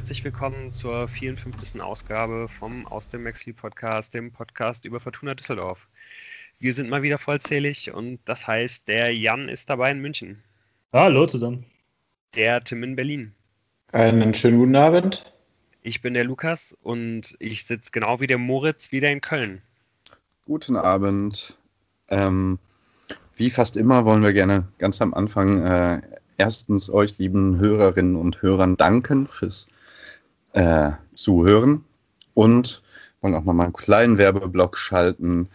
Herzlich willkommen zur 54. Ausgabe vom Aus dem Maxli Podcast, dem Podcast über Fortuna Düsseldorf. Wir sind mal wieder vollzählig und das heißt, der Jan ist dabei in München. Hallo zusammen. Der Tim in Berlin. Einen schönen guten Abend. Ich bin der Lukas und ich sitze genau wie der Moritz wieder in Köln. Guten Abend. Ähm, wie fast immer wollen wir gerne ganz am Anfang äh, erstens euch lieben Hörerinnen und Hörern danken fürs äh, Zuhören und wollen auch nochmal einen kleinen Werbeblock schalten.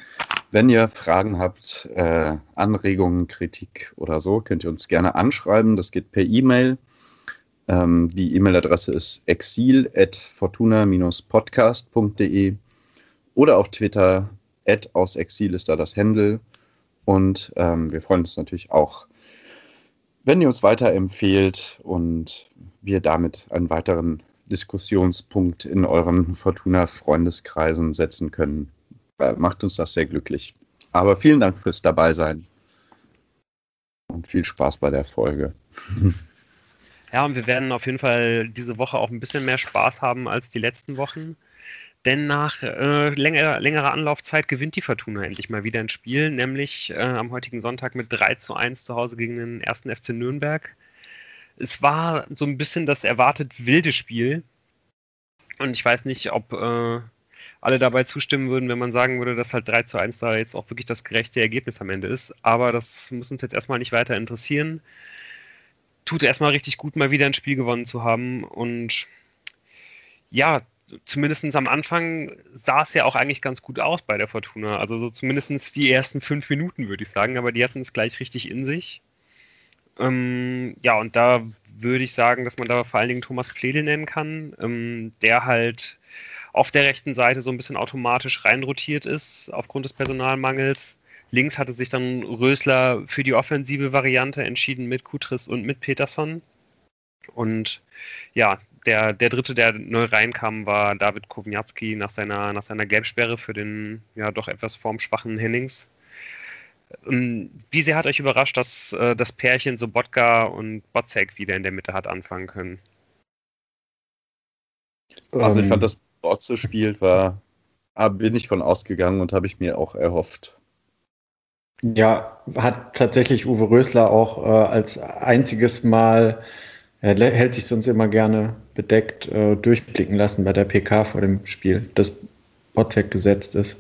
Wenn ihr Fragen habt, äh, Anregungen, Kritik oder so, könnt ihr uns gerne anschreiben. Das geht per E-Mail. Ähm, die E-Mail-Adresse ist exil.fortuna-podcast.de oder auf Twitter aus Exil ist da das Handle. Und ähm, wir freuen uns natürlich auch, wenn ihr uns weiterempfehlt und wir damit einen weiteren Diskussionspunkt in euren Fortuna-Freundeskreisen setzen können, macht uns das sehr glücklich. Aber vielen Dank fürs Dabeisein und viel Spaß bei der Folge. Ja, und wir werden auf jeden Fall diese Woche auch ein bisschen mehr Spaß haben als die letzten Wochen. Denn nach äh, länger, längerer Anlaufzeit gewinnt die Fortuna endlich mal wieder ein Spiel, nämlich äh, am heutigen Sonntag mit 3 zu 1 zu Hause gegen den ersten FC Nürnberg. Es war so ein bisschen das erwartet wilde Spiel. Und ich weiß nicht, ob äh, alle dabei zustimmen würden, wenn man sagen würde, dass halt 3 zu 1 da jetzt auch wirklich das gerechte Ergebnis am Ende ist. Aber das muss uns jetzt erstmal nicht weiter interessieren. Tut erstmal richtig gut, mal wieder ein Spiel gewonnen zu haben. Und ja, zumindest am Anfang sah es ja auch eigentlich ganz gut aus bei der Fortuna. Also so zumindest die ersten fünf Minuten, würde ich sagen, aber die hatten es gleich richtig in sich. Ähm, ja, und da würde ich sagen, dass man da vor allen Dingen Thomas Pledel nennen kann, ähm, der halt auf der rechten Seite so ein bisschen automatisch reinrotiert ist aufgrund des Personalmangels. Links hatte sich dann Rösler für die offensive Variante entschieden mit Kutris und mit Peterson. Und ja, der, der dritte, der neu reinkam, war David Kowniatski nach seiner, nach seiner Gelbsperre für den ja doch etwas formschwachen Hennings. Ähm, wie sehr hat euch überrascht, dass äh, das Pärchen Sobotka und Botzek wieder in der Mitte hat anfangen können? Also ich fand, dass Botze spielt, war, bin ich von ausgegangen und habe ich mir auch erhofft. Ja, hat tatsächlich Uwe Rösler auch äh, als einziges Mal er hält sich sonst immer gerne bedeckt äh, durchblicken lassen bei der PK vor dem Spiel, dass Botzek gesetzt ist.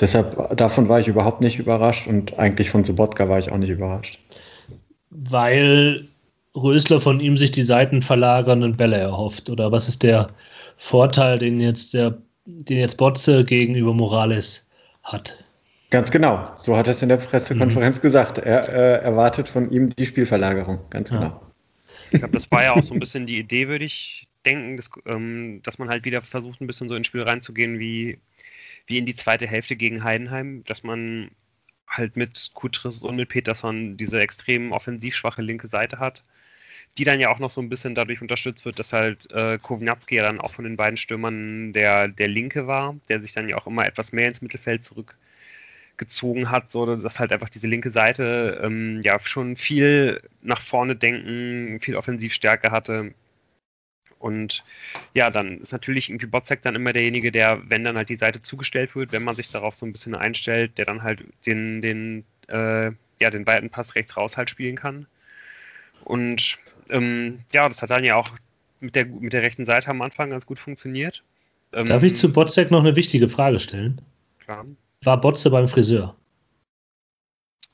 Deshalb, davon war ich überhaupt nicht überrascht und eigentlich von Sobotka war ich auch nicht überrascht. Weil Rösler von ihm sich die Seiten verlagernden Bälle erhofft. Oder was ist der Vorteil, den jetzt der, den jetzt Botze gegenüber Morales hat? Ganz genau. So hat er es in der Pressekonferenz mhm. gesagt. Er äh, erwartet von ihm die Spielverlagerung. Ganz genau. Ja. Ich glaube, das war ja auch so ein bisschen die Idee, würde ich denken, dass, ähm, dass man halt wieder versucht, ein bisschen so ins Spiel reinzugehen, wie, wie in die zweite Hälfte gegen Heidenheim, dass man halt mit Kutris und mit Peterson diese extrem offensiv schwache linke Seite hat, die dann ja auch noch so ein bisschen dadurch unterstützt wird, dass halt äh, Kovnatski ja dann auch von den beiden Stürmern der, der Linke war, der sich dann ja auch immer etwas mehr ins Mittelfeld zurück gezogen hat, so dass halt einfach diese linke Seite ähm, ja schon viel nach vorne denken, viel Offensivstärke hatte. Und ja, dann ist natürlich irgendwie Botzek dann immer derjenige, der, wenn dann halt die Seite zugestellt wird, wenn man sich darauf so ein bisschen einstellt, der dann halt den, den, äh, ja, den weiten Pass rechts raus halt spielen kann. Und ähm, ja, das hat dann ja auch mit der, mit der rechten Seite am Anfang ganz gut funktioniert. Ähm, Darf ich zu Botzek noch eine wichtige Frage stellen? Klar war Botze beim Friseur.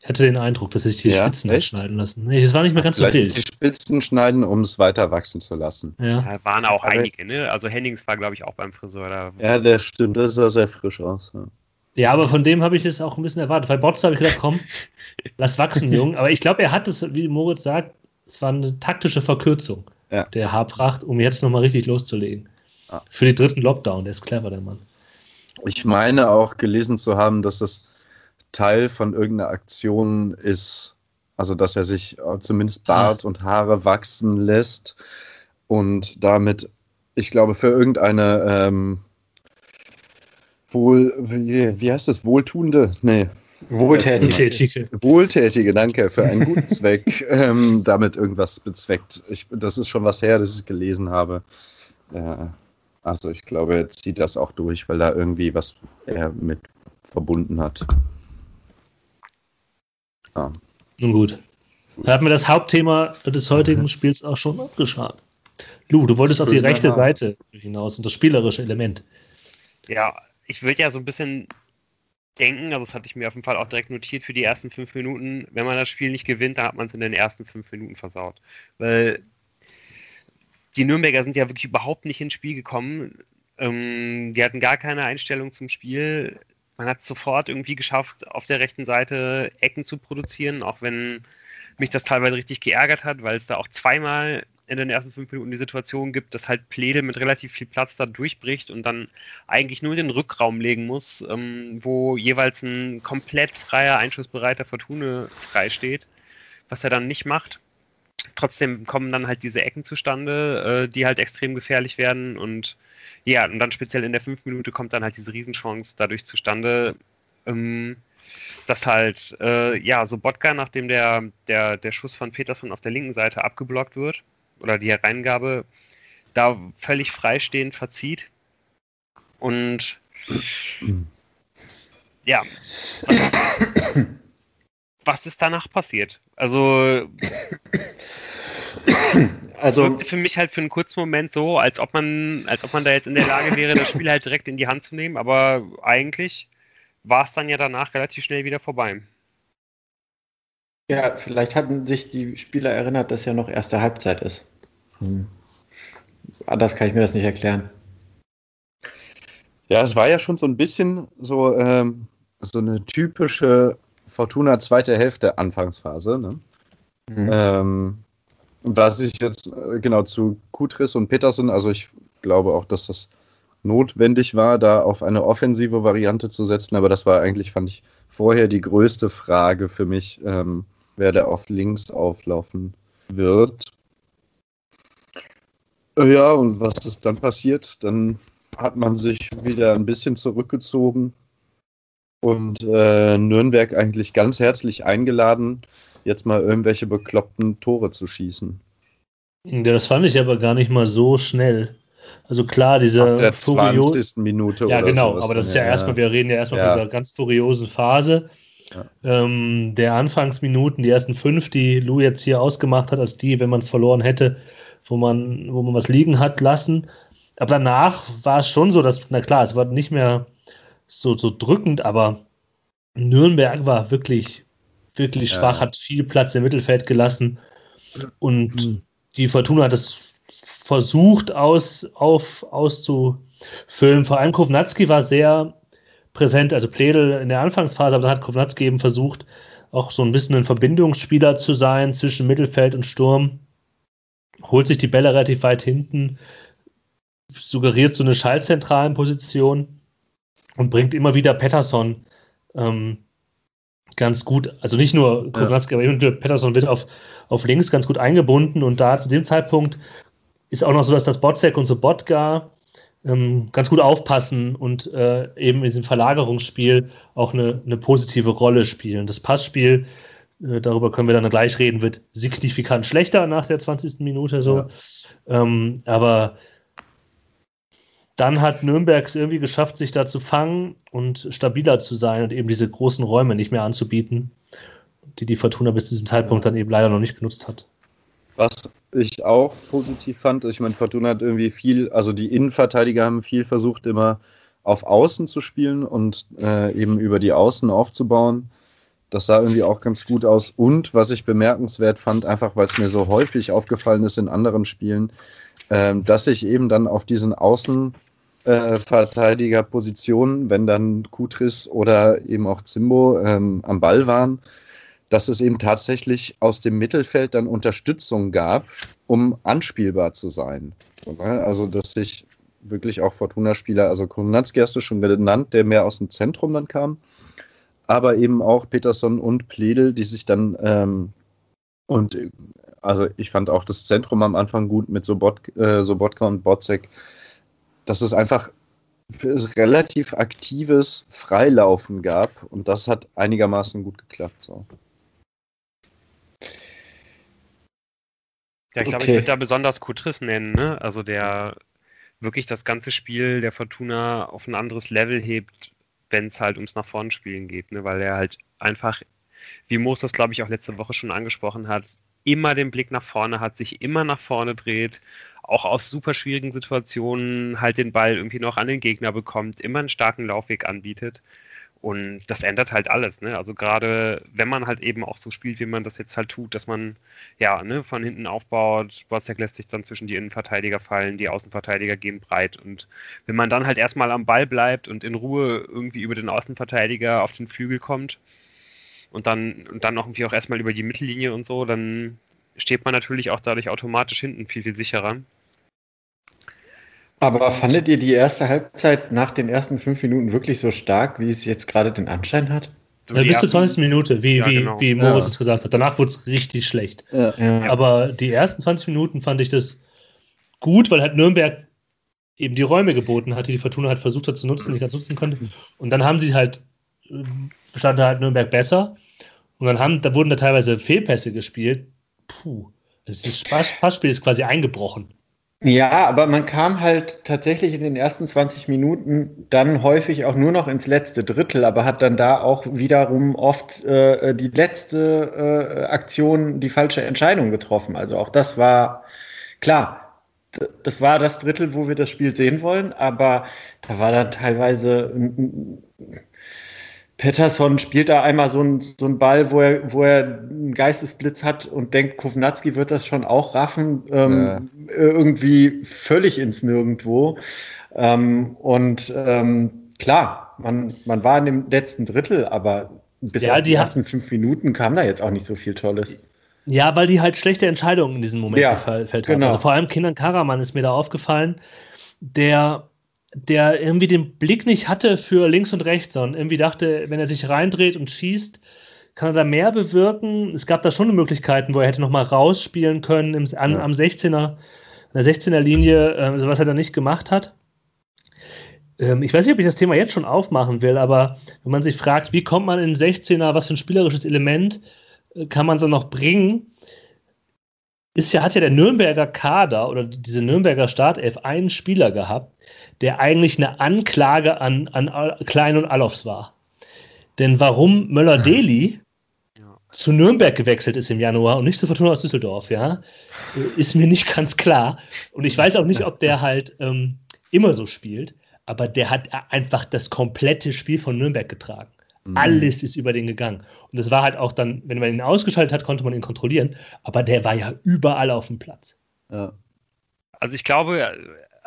Ich hatte den Eindruck, dass sich die ja, Spitzen echt? schneiden lassen. Nee, das war nicht mehr ganz Vielleicht so wild. die Spitzen schneiden, um es weiter wachsen zu lassen. Ja. ja waren auch Aber einige, ne? Also Hennings war, glaube ich, auch beim Friseur. Da. Ja, der stimmt. Das sah sehr frisch aus. Ja, ja aber von dem habe ich das auch ein bisschen erwartet. Bei Botze habe ich gedacht, komm, lass wachsen, Jung. Aber ich glaube, er hat es, wie Moritz sagt, es war eine taktische Verkürzung ja. der Haarpracht, um jetzt nochmal richtig loszulegen. Für den dritten Lockdown. Der ist clever, der Mann. Ich meine auch gelesen zu haben, dass das Teil von irgendeiner Aktion ist, also dass er sich zumindest Bart und Haare wachsen lässt und damit, ich glaube, für irgendeine ähm, wohl, wie, wie heißt das, wohltuende, nee, Wohltätige. Wohltätige, danke, für einen guten Zweck. ähm, damit irgendwas bezweckt. Ich, das ist schon was her, dass ich es gelesen habe. Äh, also ich glaube, er zieht das auch durch, weil da irgendwie was er mit verbunden hat. Ja. Nun gut. Da haben wir das Hauptthema des heutigen mhm. Spiels auch schon abgeschlagen. Lu, du wolltest auf die rechte Seite hinaus und das spielerische Element. Ja, ich will ja so ein bisschen denken, also das hatte ich mir auf jeden Fall auch direkt notiert für die ersten fünf Minuten, wenn man das Spiel nicht gewinnt, dann hat man es in den ersten fünf Minuten versaut. Weil die Nürnberger sind ja wirklich überhaupt nicht ins Spiel gekommen. Ähm, die hatten gar keine Einstellung zum Spiel. Man hat es sofort irgendwie geschafft, auf der rechten Seite Ecken zu produzieren, auch wenn mich das teilweise richtig geärgert hat, weil es da auch zweimal in den ersten fünf Minuten die Situation gibt, dass halt Pledel mit relativ viel Platz da durchbricht und dann eigentlich nur den Rückraum legen muss, ähm, wo jeweils ein komplett freier, einschussbereiter Fortune freisteht, was er dann nicht macht. Trotzdem kommen dann halt diese Ecken zustande, äh, die halt extrem gefährlich werden und ja, und dann speziell in der fünf Minute kommt dann halt diese Riesenchance dadurch zustande, ähm, dass halt, äh, ja, so Botka, nachdem der, der, der Schuss von Peterson auf der linken Seite abgeblockt wird, oder die Hereingabe da völlig freistehend verzieht. Und ja, was, ist danach passiert? Also, also wirkte für mich halt für einen kurzen Moment so, als ob man, als ob man da jetzt in der Lage wäre, das Spiel halt direkt in die Hand zu nehmen, aber eigentlich war es dann ja danach relativ schnell wieder vorbei. Ja, vielleicht hatten sich die Spieler erinnert, dass ja noch erste Halbzeit ist. Hm. Anders kann ich mir das nicht erklären. Ja, es war ja schon so ein bisschen so, ähm, so eine typische Fortuna zweite Hälfte Anfangsphase. Ne? Mhm. Ähm, was ich jetzt äh, genau zu Kutris und Peterson, also ich glaube auch, dass das notwendig war, da auf eine offensive Variante zu setzen, aber das war eigentlich, fand ich, vorher die größte Frage für mich, ähm, wer da auf links auflaufen wird. Ja, und was ist dann passiert? Dann hat man sich wieder ein bisschen zurückgezogen und äh, Nürnberg eigentlich ganz herzlich eingeladen, jetzt mal irgendwelche bekloppten Tore zu schießen. Ja, das fand ich aber gar nicht mal so schnell. Also klar, diese Ab der 20. Minute Ja, genau, aber das ist ja, ja erstmal, wir reden ja erstmal ja. von dieser ganz furiosen Phase. Ja. Ähm, der Anfangsminuten, die ersten fünf, die Lou jetzt hier ausgemacht hat, als die, wenn man es verloren hätte, wo man, wo man was liegen hat lassen. Aber danach war es schon so, dass, na klar, es war nicht mehr so, so drückend, aber Nürnberg war wirklich, wirklich ja. schwach, hat viel Platz im Mittelfeld gelassen und mhm. die Fortuna hat es versucht aus, auf, auszufüllen. Vor allem Kovnatski war sehr präsent, also Pledel in der Anfangsphase, aber dann hat Kovnatski eben versucht, auch so ein bisschen ein Verbindungsspieler zu sein zwischen Mittelfeld und Sturm holt sich die Bälle relativ weit hinten, suggeriert so eine schallzentralen Position und bringt immer wieder Patterson ähm, ganz gut, also nicht nur Kovnatski, ja. aber Patterson wird auf, auf links ganz gut eingebunden und da zu dem Zeitpunkt ist auch noch so, dass das Botzek und Sobotka ähm, ganz gut aufpassen und äh, eben in diesem Verlagerungsspiel auch eine, eine positive Rolle spielen. Das Passspiel äh, darüber können wir dann gleich reden, wird signifikant schlechter nach der 20. Minute so. Ja. Ähm, aber dann hat Nürnberg es irgendwie geschafft, sich da zu fangen und stabiler zu sein und eben diese großen Räume nicht mehr anzubieten, die die Fortuna bis zu diesem Zeitpunkt dann eben leider noch nicht genutzt hat. Was ich auch positiv fand, ich meine, Fortuna hat irgendwie viel, also die Innenverteidiger haben viel versucht, immer auf Außen zu spielen und äh, eben über die Außen aufzubauen. Das sah irgendwie auch ganz gut aus. Und was ich bemerkenswert fand, einfach weil es mir so häufig aufgefallen ist in anderen Spielen, äh, dass ich eben dann auf diesen Außenverteidigerpositionen, äh, wenn dann Kutris oder eben auch Zimbo ähm, am Ball waren, dass es eben tatsächlich aus dem Mittelfeld dann Unterstützung gab, um anspielbar zu sein. Also, dass sich wirklich auch Fortuna-Spieler, also Konatski hast du schon genannt, der mehr aus dem Zentrum dann kam, aber eben auch Peterson und Pledel, die sich dann ähm, und also ich fand auch das Zentrum am Anfang gut mit Sobot, äh, Sobotka und Botzek. Das ist einfach relativ aktives Freilaufen gab und das hat einigermaßen gut geklappt. So. Ja, ich glaube, okay. ich würde da besonders Kutris nennen, ne? Also der wirklich das ganze Spiel der Fortuna auf ein anderes Level hebt, wenn es halt ums nach vorne spielen geht, ne? Weil er halt einfach, wie Moos das glaube ich auch letzte Woche schon angesprochen hat, immer den Blick nach vorne hat, sich immer nach vorne dreht, auch aus super schwierigen Situationen halt den Ball irgendwie noch an den Gegner bekommt, immer einen starken Laufweg anbietet. Und das ändert halt alles, ne? Also gerade wenn man halt eben auch so spielt, wie man das jetzt halt tut, dass man ja ne, von hinten aufbaut, Botzek lässt sich dann zwischen die Innenverteidiger fallen, die Außenverteidiger gehen breit. Und wenn man dann halt erstmal am Ball bleibt und in Ruhe irgendwie über den Außenverteidiger auf den Flügel kommt und dann, und dann irgendwie auch erstmal über die Mittellinie und so, dann steht man natürlich auch dadurch automatisch hinten viel, viel sicherer. Aber fandet ihr die erste Halbzeit nach den ersten fünf Minuten wirklich so stark, wie es jetzt gerade den Anschein hat? Ja, bis zur 20. Minute, wie, ja, wie, genau. wie Moritz ja. es gesagt hat. Danach wurde es richtig schlecht. Ja. Aber die ersten 20 Minuten fand ich das gut, weil halt Nürnberg eben die Räume geboten hat, die die Fortuna halt versucht hat zu nutzen, nicht ganz nutzen konnte. Und dann haben sie halt, stand halt Nürnberg besser. Und dann haben, da wurden da teilweise Fehlpässe gespielt. Puh, das Passspiel ist quasi eingebrochen. Ja, aber man kam halt tatsächlich in den ersten 20 Minuten dann häufig auch nur noch ins letzte Drittel, aber hat dann da auch wiederum oft äh, die letzte äh, Aktion die falsche Entscheidung getroffen. Also auch das war klar. Das war das Drittel, wo wir das Spiel sehen wollen, aber da war dann teilweise Pettersson spielt da einmal so einen so Ball, wo er, wo er einen Geistesblitz hat und denkt, Kovnatski wird das schon auch raffen, ähm, ja. irgendwie völlig ins Nirgendwo. Ähm, und ähm, klar, man, man war in dem letzten Drittel, aber bis ja, auf die, die ersten fünf Minuten kam da jetzt auch nicht so viel Tolles. Ja, weil die halt schlechte Entscheidungen in diesem Moment ja, gefällt haben. Genau. Also vor allem Kindern Karaman ist mir da aufgefallen, der der irgendwie den Blick nicht hatte für links und rechts, sondern irgendwie dachte, wenn er sich reindreht und schießt, kann er da mehr bewirken. Es gab da schon Möglichkeiten, wo er hätte nochmal rausspielen können im, an, am 16er, an der 16er Linie, äh, was er da nicht gemacht hat. Ähm, ich weiß nicht, ob ich das Thema jetzt schon aufmachen will, aber wenn man sich fragt, wie kommt man in 16er, was für ein spielerisches Element äh, kann man so noch bringen, ist ja, hat ja der Nürnberger Kader oder diese Nürnberger Startelf einen Spieler gehabt, der eigentlich eine Anklage an, an Klein und Allofs war. Denn warum Möller-Deli ja. zu Nürnberg gewechselt ist im Januar und nicht zu Fortuna aus Düsseldorf, ja, ist mir nicht ganz klar. Und ich weiß auch nicht, ob der halt ähm, immer so spielt, aber der hat einfach das komplette Spiel von Nürnberg getragen. Mhm. Alles ist über den gegangen. Und das war halt auch dann, wenn man ihn ausgeschaltet hat, konnte man ihn kontrollieren, aber der war ja überall auf dem Platz. Ja. Also ich glaube,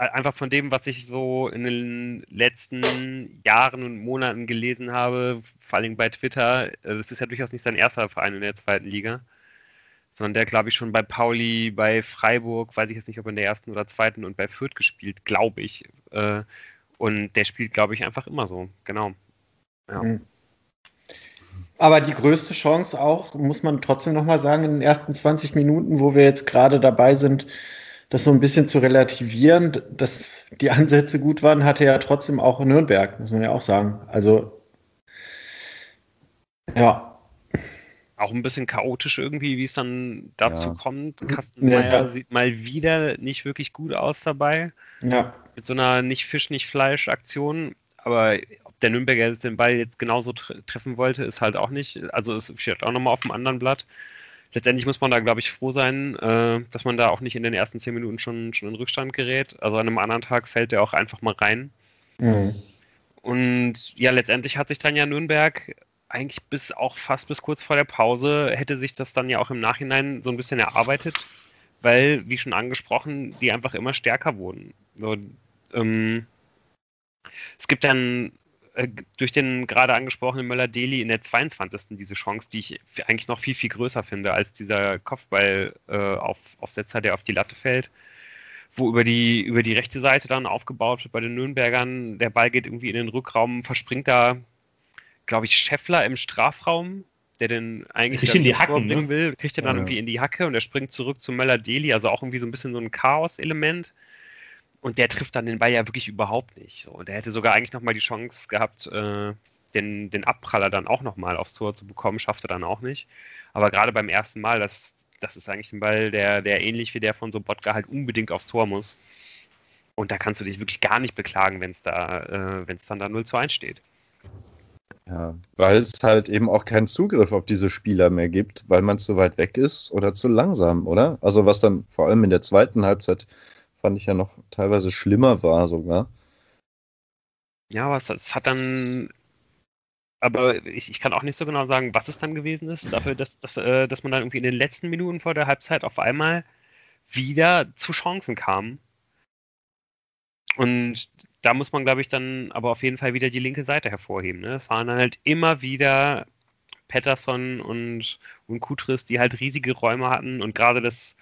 einfach von dem, was ich so in den letzten Jahren und Monaten gelesen habe, vor allem bei Twitter, das äh, ist ja durchaus nicht sein erster Verein in der zweiten Liga, sondern der, glaube ich, schon bei Pauli, bei Freiburg, weiß ich jetzt nicht, ob in der ersten oder zweiten und bei Fürth gespielt, glaube ich. Äh, und der spielt, glaube ich, einfach immer so, genau. Ja. Mhm. Aber die größte Chance auch, muss man trotzdem nochmal sagen, in den ersten 20 Minuten, wo wir jetzt gerade dabei sind, das so ein bisschen zu relativieren, dass die Ansätze gut waren, hatte ja trotzdem auch Nürnberg, muss man ja auch sagen. Also, ja. Auch ein bisschen chaotisch irgendwie, wie es dann dazu ja. kommt. Kastenmeier ja. sieht mal wieder nicht wirklich gut aus dabei. Ja. Mit so einer nicht Fisch, nicht Fleisch-Aktion. Aber ob der Nürnberger jetzt den Ball jetzt genauso tre treffen wollte, ist halt auch nicht. Also es steht auch nochmal auf dem anderen Blatt letztendlich muss man da, glaube ich, froh sein, äh, dass man da auch nicht in den ersten zehn Minuten schon, schon in Rückstand gerät. Also an einem anderen Tag fällt der auch einfach mal rein. Mhm. Und ja, letztendlich hat sich dann ja Nürnberg eigentlich bis auch fast bis kurz vor der Pause hätte sich das dann ja auch im Nachhinein so ein bisschen erarbeitet, weil, wie schon angesprochen, die einfach immer stärker wurden. So, ähm, es gibt dann äh, durch den gerade angesprochenen Möller-Deli in der 22. diese Chance, die ich eigentlich noch viel, viel größer finde als dieser Kopfball-Aufsetzer, äh, der auf die Latte fällt, wo über die, über die rechte Seite dann aufgebaut wird bei den Nürnbergern. Der Ball geht irgendwie in den Rückraum, verspringt da, glaube ich, Scheffler im Strafraum, der den eigentlich kriegt in die Hacken, ne? will, kriegt er dann ja. irgendwie in die Hacke und er springt zurück zu Möller-Deli, also auch irgendwie so ein bisschen so ein Chaos-Element Und der trifft dann den Ball ja wirklich überhaupt nicht. So, der hätte sogar eigentlich nochmal die Chance gehabt, äh, den, den Abpraller dann auch nochmal aufs Tor zu bekommen, schafft er dann auch nicht. Aber gerade beim ersten Mal, das, das ist eigentlich ein Ball, der, der ähnlich wie der von Sobotka halt unbedingt aufs Tor muss. Und da kannst du dich wirklich gar nicht beklagen, wenn es da, äh, wenn es dann da 0 zu 1 steht. Ja, weil es halt eben auch keinen Zugriff auf diese Spieler mehr gibt, weil man zu weit weg ist oder zu langsam, oder? Also was dann vor allem in der zweiten Halbzeit fand ich ja noch teilweise schlimmer war sogar. Ja, was es hat dann aber ich, ich, kann auch nicht so genau sagen, was es dann gewesen ist, dafür, dass, dass, äh, dass man dann irgendwie in den letzten Minuten vor der Halbzeit auf einmal wieder zu Chancen kam. Und da muss man, glaube ich, dann aber auf jeden Fall wieder die linke Seite hervorheben. Ne? Es waren halt immer wieder Patterson und, und Kutris, die halt riesige Räume hatten und gerade das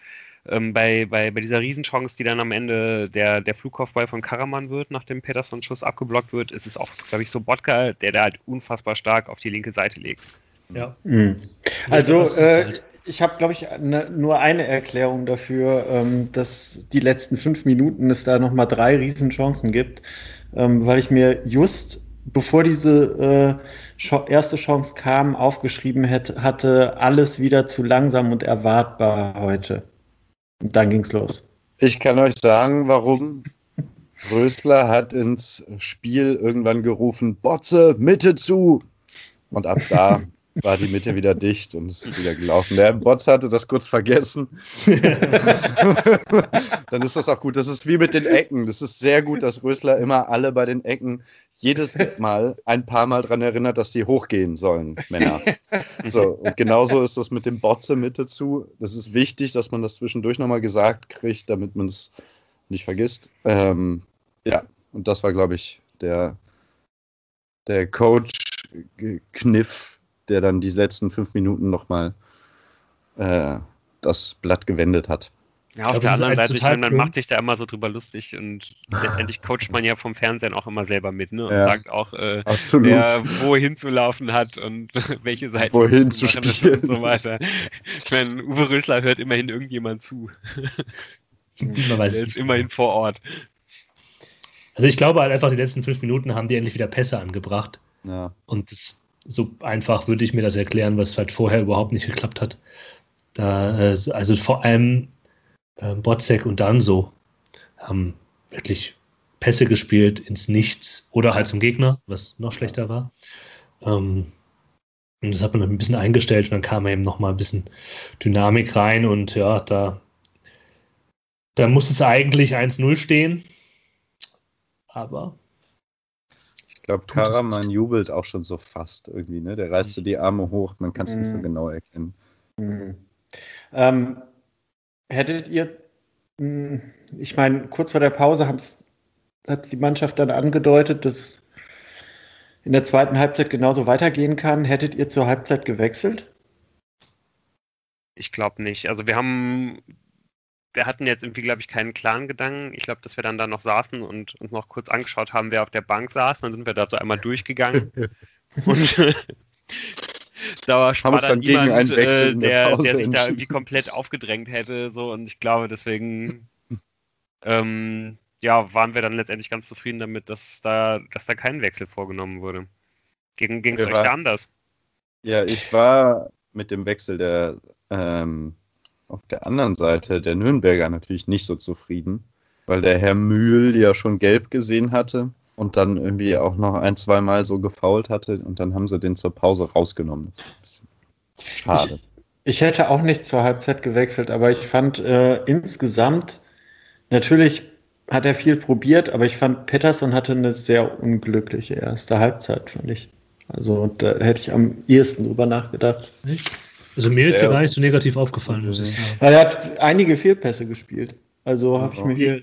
ähm, bei, bei, bei dieser Riesenchance, die dann am Ende der, der Flugkopfball von Karaman wird, nachdem Peterson-Schuss abgeblockt wird, ist es auch, glaube ich, so Botka, der da halt unfassbar stark auf die linke Seite legt. Ja. Mhm. Also, äh, halt. ich habe, glaube ich, ne, nur eine Erklärung dafür, ähm, dass die letzten fünf Minuten es da nochmal drei Riesenchancen gibt, ähm, weil ich mir just bevor diese äh, erste Chance kam, aufgeschrieben hätte, hatte, alles wieder zu langsam und erwartbar heute. Dann ging's los. Ich kann euch sagen, warum. Rösler hat ins Spiel irgendwann gerufen, Botze, Mitte zu. Und ab da war die Mitte wieder dicht und ist wieder gelaufen. Der Botz hatte das kurz vergessen. Dann ist das auch gut. Das ist wie mit den Ecken. Das ist sehr gut, dass Rösler immer alle bei den Ecken jedes Mal ein paar Mal daran erinnert, dass die hochgehen sollen, Männer. So, und genauso ist das mit dem Botze Mitte zu. Das ist wichtig, dass man das zwischendurch nochmal gesagt kriegt, damit man es nicht vergisst. Ähm, ja, und das war, glaube ich, der, der Coach-Kniff der dann die letzten fünf Minuten nochmal äh, das Blatt gewendet hat. Ja, auf der anderen Seite, ich meine, man macht sich da immer so drüber lustig und letztendlich coacht man ja vom Fernsehen auch immer selber mit, ne? Und ja, sagt auch, äh, wer wohin zu laufen hat und welche Seite wohin zu spielen und so weiter. Ich meine, Uwe Rösler hört immerhin irgendjemand zu. Man weiß Der ist immerhin vor Ort. Also ich glaube halt einfach, die letzten fünf Minuten haben die endlich wieder Pässe angebracht. Ja. Und das so einfach würde ich mir das erklären, was halt vorher überhaupt nicht geklappt hat. Da, äh, also vor allem äh, Botzek und dann so haben wirklich Pässe gespielt ins Nichts oder halt zum Gegner, was noch schlechter war. Ähm, und das hat man ein bisschen eingestellt und dann kam eben noch mal ein bisschen Dynamik rein und ja, da, da muss es eigentlich 1-0 stehen. Aber glaube, Karaman jubelt auch schon so fast irgendwie, ne? Der reißt so die Arme hoch, man kann es mhm. nicht so mhm. genau erkennen. Mhm. Ähm, hättet ihr, hm, ich meine, kurz vor der Pause hat die Mannschaft dann angedeutet, dass in der zweiten Halbzeit genauso weitergehen kann. Hättet ihr zur Halbzeit gewechselt? Ich glaube nicht. Also wir haben wir hatten jetzt irgendwie, glaube ich, keinen klaren Gedanken. Ich glaube, dass wir dann da noch saßen und uns noch kurz angeschaut haben, wer auf der Bank saß. Dann sind wir da so einmal durchgegangen. und da war, war dann niemand, äh, der, der, sich da irgendwie komplett aufgedrängt hätte. So. Und ich glaube, deswegen ähm, ja, waren wir dann letztendlich ganz zufrieden damit, dass da, dass da kein Wechsel vorgenommen wurde. Ging es euch da anders? Ja, ich war mit dem Wechsel der ähm, auf der anderen Seite der Nürnberger natürlich nicht so zufrieden, weil der Herr Mühl ja schon gelb gesehen hatte und dann irgendwie auch noch ein, zwei Mal so gefault hatte und dann haben sie den zur Pause rausgenommen. Schade. Ich, ich, hätte auch nicht zur Halbzeit gewechselt, aber ich fand äh, insgesamt, natürlich hat er viel probiert, aber ich fand, Peterson hatte eine sehr unglückliche erste Halbzeit, fand ich. Also da hätte ich am ehesten drüber nachgedacht. Also mir ist ja gar nicht so negativ aufgefallen, muss ich sagen. Er hat einige Fehlpässe gespielt. Also habe ich mir hier.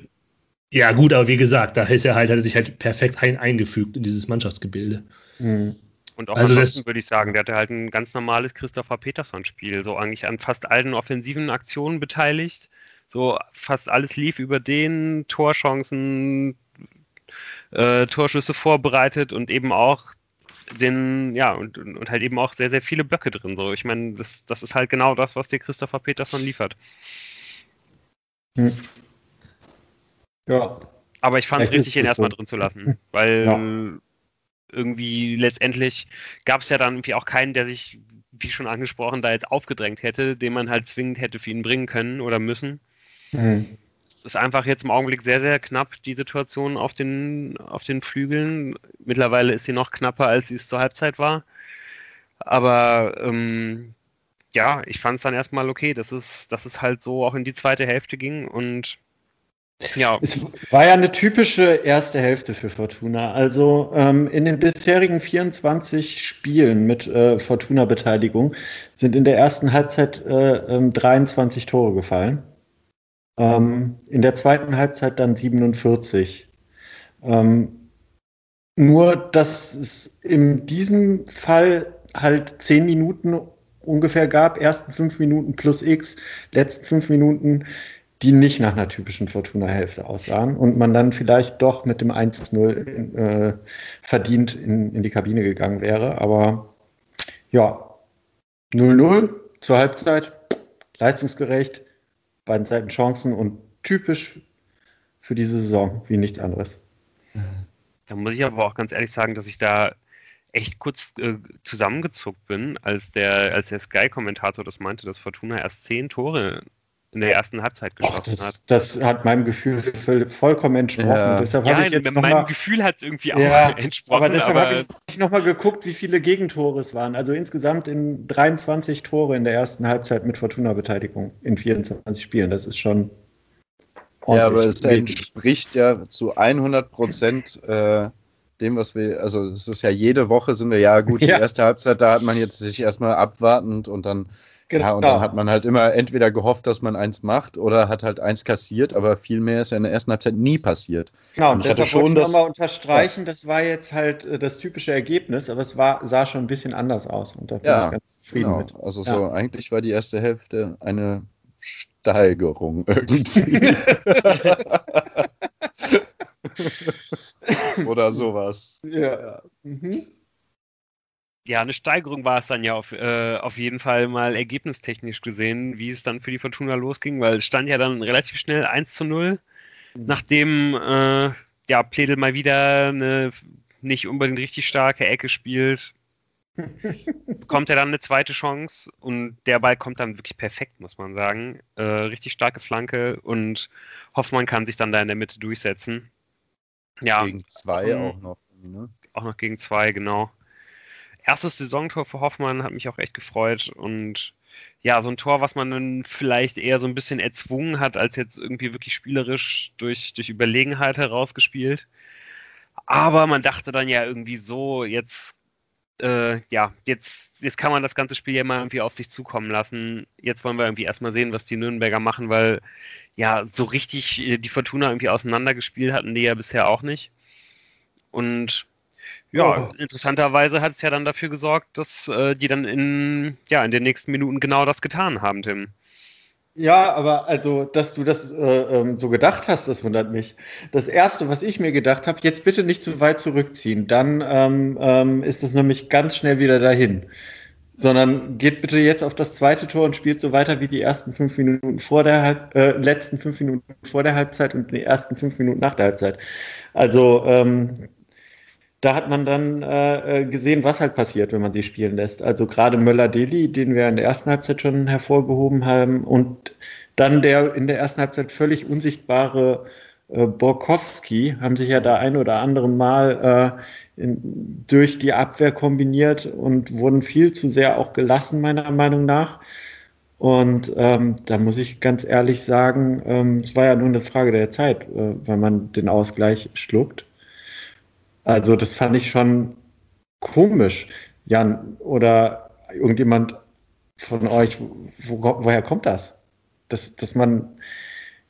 Ja, gut, aber wie gesagt, da ist er halt, hat er sich halt perfekt ein, eingefügt in dieses Mannschaftsgebilde. Mhm. Und auch also ansonsten würde ich sagen, der hatte halt ein ganz normales Christopher Peterson-Spiel, so eigentlich an fast allen offensiven Aktionen beteiligt. So fast alles lief über den, Torchancen, äh, Torschüsse vorbereitet und eben auch den, ja, und, und halt eben auch sehr, sehr viele Blöcke drin. So, ich meine, das, das ist halt genau das, was dir Christopher Peterson liefert. Hm. Ja, Aber ich fand es richtig, ihn erstmal so. drin zu lassen, weil ja. irgendwie letztendlich gab es ja dann irgendwie auch keinen, der sich, wie schon angesprochen, da jetzt aufgedrängt hätte, den man halt zwingend hätte für ihn bringen können oder müssen. Mhm. Es ist einfach jetzt im Augenblick sehr, sehr knapp, die Situation auf den, auf den Flügeln. Mittlerweile ist sie noch knapper, als sie es zur Halbzeit war. Aber ähm, ja, ich fand es dann erstmal okay, dass es, dass es halt so auch in die zweite Hälfte ging und ja. Es war ja eine typische erste Hälfte für Fortuna. Also ähm, in den bisherigen 24 Spielen mit äh, Fortuna-Beteiligung sind in der ersten Halbzeit äh, 23 ähm, Tore gefallen. Ähm, in der zweiten Halbzeit dann 47. Ähm, nur, dass es in diesem Fall halt 10 Minuten ungefähr gab, ersten 5 Minuten plus X, letzten 5 Minuten die nicht nach einer typischen Fortuna-Hälfte aussahen und man dann vielleicht doch mit dem 1-0 äh, verdient in, in die Kabine gegangen wäre. Aber ja, 0-0 zur Halbzeit, leistungsgerecht, beiden Seiten Chancen und typisch für diese Saison wie nichts anderes. Da muss ich aber auch ganz ehrlich sagen, dass ich da echt kurz äh, zusammengezuckt bin, als der, als der Sky-Kommentator das meinte, dass Fortuna erst zehn Tore in der ersten Halbzeit geschossen Och, das, hat. Das hat meinem Gefühl vollkommen entsprochen. Ja, deshalb ja ich jetzt meinem mal, Gefühl hat es irgendwie auch ja, entsprochen. Aber deshalb habe ich nochmal geguckt, wie viele Gegentore es waren. Also insgesamt in 23 Tore in der ersten Halbzeit mit Fortuna-Beteiligung in 24 Spielen. Das ist schon Ja, aber es entspricht ja zu 100 Prozent äh, dem, was wir, also es ist ja jede Woche sind wir ja gut, die erste Halbzeit, da hat man jetzt sich erstmal abwartend und dann Genau. Ja, und dann hat man halt immer entweder gehofft, dass man eins macht oder hat halt eins kassiert, aber viel mehr ist ja in der ersten Halbzeit nie passiert. Genau, und hatte schon das nochmal unterstreichen, ja. das war jetzt halt äh, das typische Ergebnis, aber es war, sah schon ein bisschen anders aus und da bin ja, ich ganz zufrieden genau. mit. Also ja. so, eigentlich war die erste Hälfte eine Steigerung irgendwie. Oder sowas. Ja. Mhm ja, eine Steigerung war es dann ja auf, äh, auf jeden Fall mal ergebnistechnisch gesehen, wie es dann für die Fortuna losging, weil es stand ja dann relativ schnell 1 zu 0, mhm. nachdem äh, ja, Pledel mal wieder eine nicht unbedingt richtig starke Ecke spielt. bekommt er dann eine zweite Chance und der Ball kommt dann wirklich perfekt, muss man sagen. Äh, richtig starke Flanke und Hoffmann kann sich dann da in der Mitte durchsetzen. Ja. Gegen zwei um, auch noch. Ne? Auch noch gegen zwei, genau erstes Saisontor für Hoffmann hat mich auch echt gefreut und ja, so ein Tor, was man dann vielleicht eher so ein bisschen erzwungen hat, als jetzt irgendwie wirklich spielerisch durch, durch Überlegenheit herausgespielt. Aber man dachte dann ja irgendwie so, jetzt, äh, ja, jetzt, jetzt kann man das ganze Spiel ja mal irgendwie auf sich zukommen lassen. Jetzt wollen wir irgendwie erstmal sehen, was die Nürnberger machen, weil ja, so richtig äh, die Fortuna irgendwie auseinandergespielt hatten die ja bisher auch nicht. Und ja, oh. interessanterweise hat es ja dann dafür gesorgt, dass äh, die dann in, ja, in den nächsten Minuten genau das getan haben, Tim. Ja, aber also, dass du das äh, ähm, so gedacht hast, das wundert mich. Das Erste, was ich mir gedacht habe, jetzt bitte nicht zu weit zurückziehen, dann ähm, ähm, ist das nämlich ganz schnell wieder dahin. Sondern geht bitte jetzt auf das zweite Tor und spielt so weiter wie die ersten fünf Minuten vor der Halb äh, letzten fünf Minuten vor der Halbzeit und die ersten fünf Minuten nach der Halbzeit. Also ähm, da hat man dann äh, äh, gesehen, was halt passiert, wenn man sie spielen lässt. Also gerade Möller-Deli, den wir in der ersten Halbzeit schon hervorgehoben haben, und dann der in der ersten Halbzeit völlig unsichtbare äh, Borkowski haben sich ja da ein oder andere Mal äh, in, durch die Abwehr kombiniert und wurden viel zu sehr auch gelassen, meiner Meinung nach. Und ähm, da muss ich ganz ehrlich sagen, ähm, es war ja nur eine Frage der Zeit, äh, wenn man den Ausgleich schluckt. Also das fand ich schon komisch. Jan oder irgendjemand von euch, wo, woher kommt das? Dass, dass man,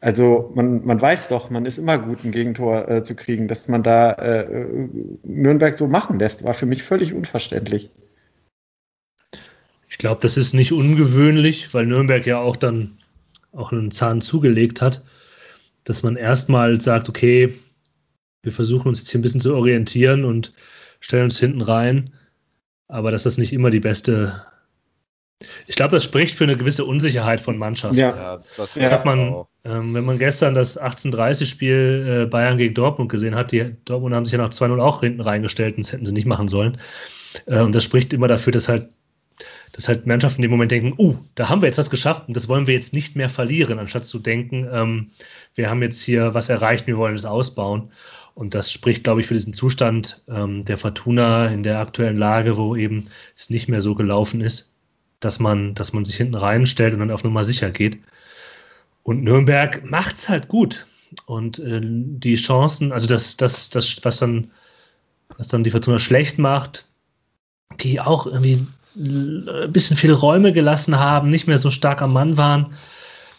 also man, man weiß doch, man ist immer gut, ein Gegentor äh, zu kriegen. Dass man da äh, Nürnberg so machen lässt, war für mich völlig unverständlich. Ich glaube, das ist nicht ungewöhnlich, weil Nürnberg ja auch dann auch einen Zahn zugelegt hat, dass man erstmal sagt, okay, wir versuchen uns jetzt hier ein bisschen zu orientieren und stellen uns hinten rein. Aber dass das nicht immer die beste Ich glaube, das spricht für eine gewisse Unsicherheit von Mannschaften. Ja, ja das, das hat man, ähm, wenn man gestern das 18:30-Spiel äh, Bayern gegen Dortmund gesehen hat, die Dortmund haben sich ja nach 2-0 auch hinten reingestellt und das hätten sie nicht machen sollen. Äh, und das spricht immer dafür, dass halt, dass halt Mannschaften in dem Moment denken, uh, da haben wir jetzt was geschafft und das wollen wir jetzt nicht mehr verlieren, anstatt zu denken, ähm, wir haben jetzt hier was erreicht, wir wollen es ausbauen. Und das spricht, glaube ich, für diesen Zustand ähm, der Fortuna in der aktuellen Lage, wo eben es nicht mehr so gelaufen ist dass man, dass man sich hinten reinstellt und dann auf Nummer sicher geht. Und Nürnberg macht es halt gut. Und äh, die Chancen, also das, das, das, was dann, was dann die Fortuna schlecht macht, die auch irgendwie ein bisschen viele Räume gelassen haben, nicht mehr so stark am Mann waren.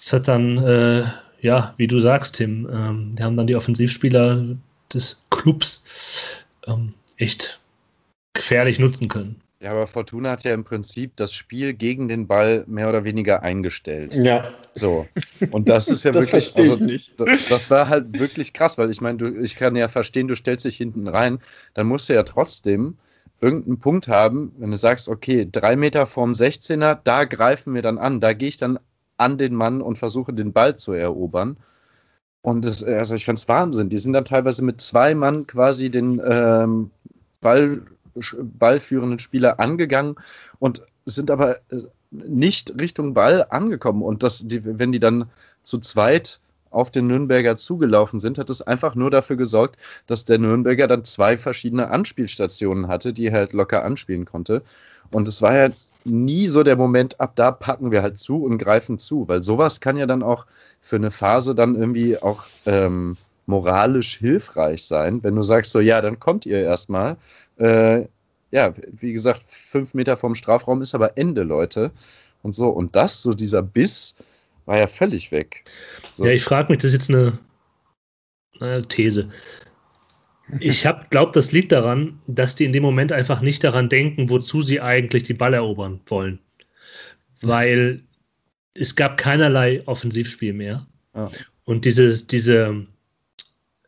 Das hat dann, äh, ja, wie du sagst, Tim, ähm, die haben dann die Offensivspieler des Clubs ähm, echt gefährlich nutzen können. Ja, aber Fortuna hat ja im Prinzip das Spiel gegen den Ball mehr oder weniger eingestellt. Ja. So. Und das ist ja das wirklich. Also, das, das, war halt wirklich krass, weil ich meine, ich kann ja verstehen, du stellst dich hinten rein, dann musst du ja trotzdem irgendeinen Punkt haben, wenn du sagst, okay, drei Meter vorm 16er, da greifen wir dann an, da gehe ich dann an den Mann und versuche den Ball zu erobern. Und das, also ich fand es Wahnsinn. Die sind dann teilweise mit zwei Mann quasi den ähm, Ball ballführenden Spieler angegangen und sind aber äh, nicht Richtung Ball angekommen. Und das, die, wenn die dann zu zweit auf den Nürnberger zugelaufen sind, hat es einfach nur dafür gesorgt, dass der Nürnberger dann zwei verschiedene Anspielstationen hatte, die er halt locker anspielen konnte. Und es war ja nie so der Moment, ab da packen wir halt zu und greifen zu, weil sowas kann ja dann auch für eine Phase dann irgendwie auch ähm, moralisch hilfreich sein, wenn du sagst so, ja, dann kommt ihr erstmal äh, ja, wie gesagt, fünf Meter vom Strafraum ist aber Ende, Leute. Und so. Und das, so dieser Biss, war ja völlig weg. So. Ja, ich frage mich, das ist jetzt eine, eine These. Ich glaube, das liegt daran, dass die in dem Moment einfach nicht daran denken, wozu sie eigentlich die Ball erobern wollen. Weil es gab keinerlei Offensivspiel mehr. Ja. Und diese, diese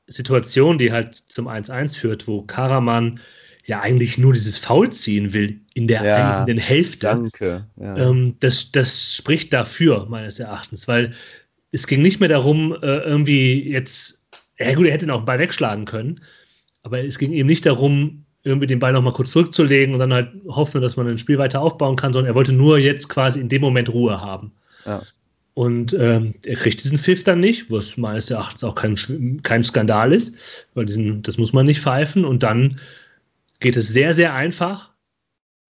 Situation, die halt zum 1-1 führt, wo Karaman ja eigentlich nur dieses Foul ziehen will in der ja, eigenen Hälfte. Danke. Ja. Ähm, das, das spricht dafür, meines Erachtens, weil es ging nicht mehr darum, äh, irgendwie jetzt, ja gut, er hätte ihn auch einen Ball wegschlagen können, aber es ging eben nicht darum, irgendwie den Ball nochmal kurz zurückzulegen und dann halt hoffen, dass man ein Spiel weiter aufbauen kann, sondern er wollte nur jetzt quasi in dem Moment Ruhe haben. Ja. Und ähm, er kriegt diesen Pfiff dann nicht, was meines Erachtens auch kein, kein Skandal ist, weil diesen, das muss man nicht pfeifen. Und dann geht es sehr, sehr einfach.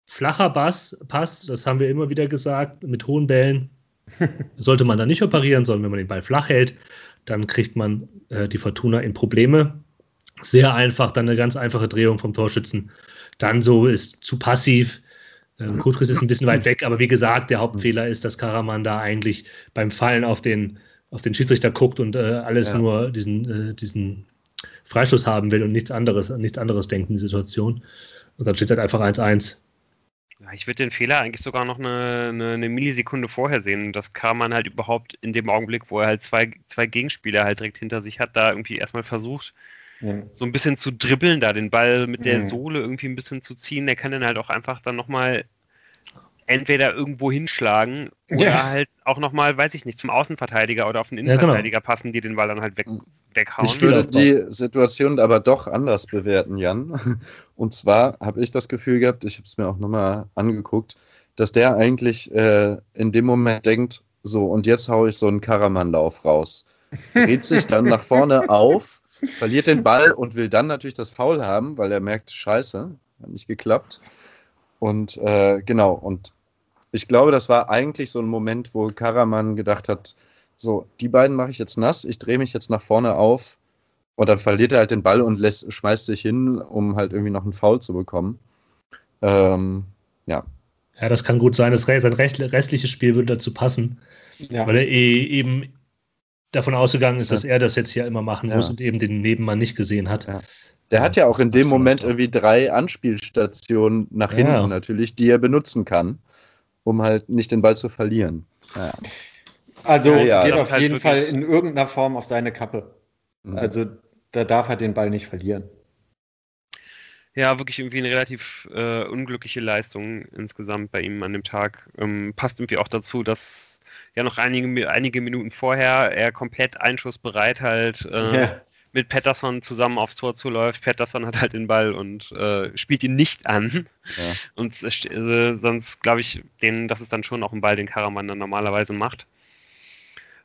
Flacher Bass, Pass, das haben wir immer wieder gesagt, mit hohen Bällen sollte man da nicht operieren, sondern wenn man den Ball flach hält, dann kriegt man äh, die Fortuna in Probleme. Sehr einfach, dann eine ganz einfache Drehung vom Torschützen. Dann so ist zu passiv. Ähm, Kutris ist ein bisschen weit weg, aber wie gesagt, der Hauptfehler ist, dass Karaman da eigentlich beim Fallen auf den, auf den Schiedsrichter guckt und äh, alles ja. nur diesen, äh, diesen Freistoß haben will und nichts anderes, nichts anderes denkt in die Situation. Und dann steht es halt einfach 1-1. Ja, ich würde den Fehler eigentlich sogar noch eine, eine, eine, Millisekunde vorher sehen. Das kam man halt überhaupt in dem Augenblick, wo er halt zwei, zwei Gegenspieler halt direkt hinter sich hat, da irgendwie erstmal versucht, ja. so ein bisschen zu dribbeln, da den Ball mit der Sohle irgendwie ein bisschen zu ziehen. Der kann dann halt auch einfach dann nochmal entweder irgendwo hinschlagen oder ja. halt auch nochmal, weiß ich nicht, zum Außenverteidiger oder auf den Innenverteidiger ja, genau. passen, die den Ball dann halt weg, weghauen. Ich würde die Situation aber doch anders bewerten, Jan. Und zwar habe ich das Gefühl gehabt, ich habe es mir auch nochmal angeguckt, dass der eigentlich äh, in dem Moment denkt, so, und jetzt haue ich so einen Karamanlauf raus. Dreht sich dann nach vorne auf, verliert den Ball und will dann natürlich das Foul haben, weil er merkt, scheiße, hat nicht geklappt. Und äh, genau, und ich glaube, das war eigentlich so ein Moment, wo Karaman gedacht hat, so, die beiden mache ich jetzt nass, ich drehe mich jetzt nach vorne auf und dann verliert er halt den Ball und lässt, schmeißt sich hin, um halt irgendwie noch einen Foul zu bekommen. Ähm, ja. Ja, das kann gut sein. Das sein restliches Spiel würde dazu passen, ja. weil er eh eben davon ausgegangen ist, dass er das jetzt hier immer machen ja. muss und eben den Nebenmann nicht gesehen hat. Ja. Der hat ja auch in dem Moment irgendwie drei Anspielstationen nach hinten natürlich, die er benutzen kann um halt nicht den Ball zu verlieren. Ja. Also ja, ja, geht auf halt jeden Fall in irgendeiner Form auf seine Kappe. Mhm. Also da darf er den Ball nicht verlieren. Ja, wirklich irgendwie eine relativ äh, unglückliche Leistung insgesamt bei ihm an dem Tag. Ähm, passt irgendwie auch dazu, dass ja noch einige, einige Minuten vorher er komplett einschussbereit halt äh, ja. mit Patterson zusammen aufs Tor zuläuft. Patterson hat halt den Ball und äh, spielt ihn nicht an. Ja. Und äh, sonst glaube ich, den, das ist dann schon auch ein Ball, den Karaman dann normalerweise macht.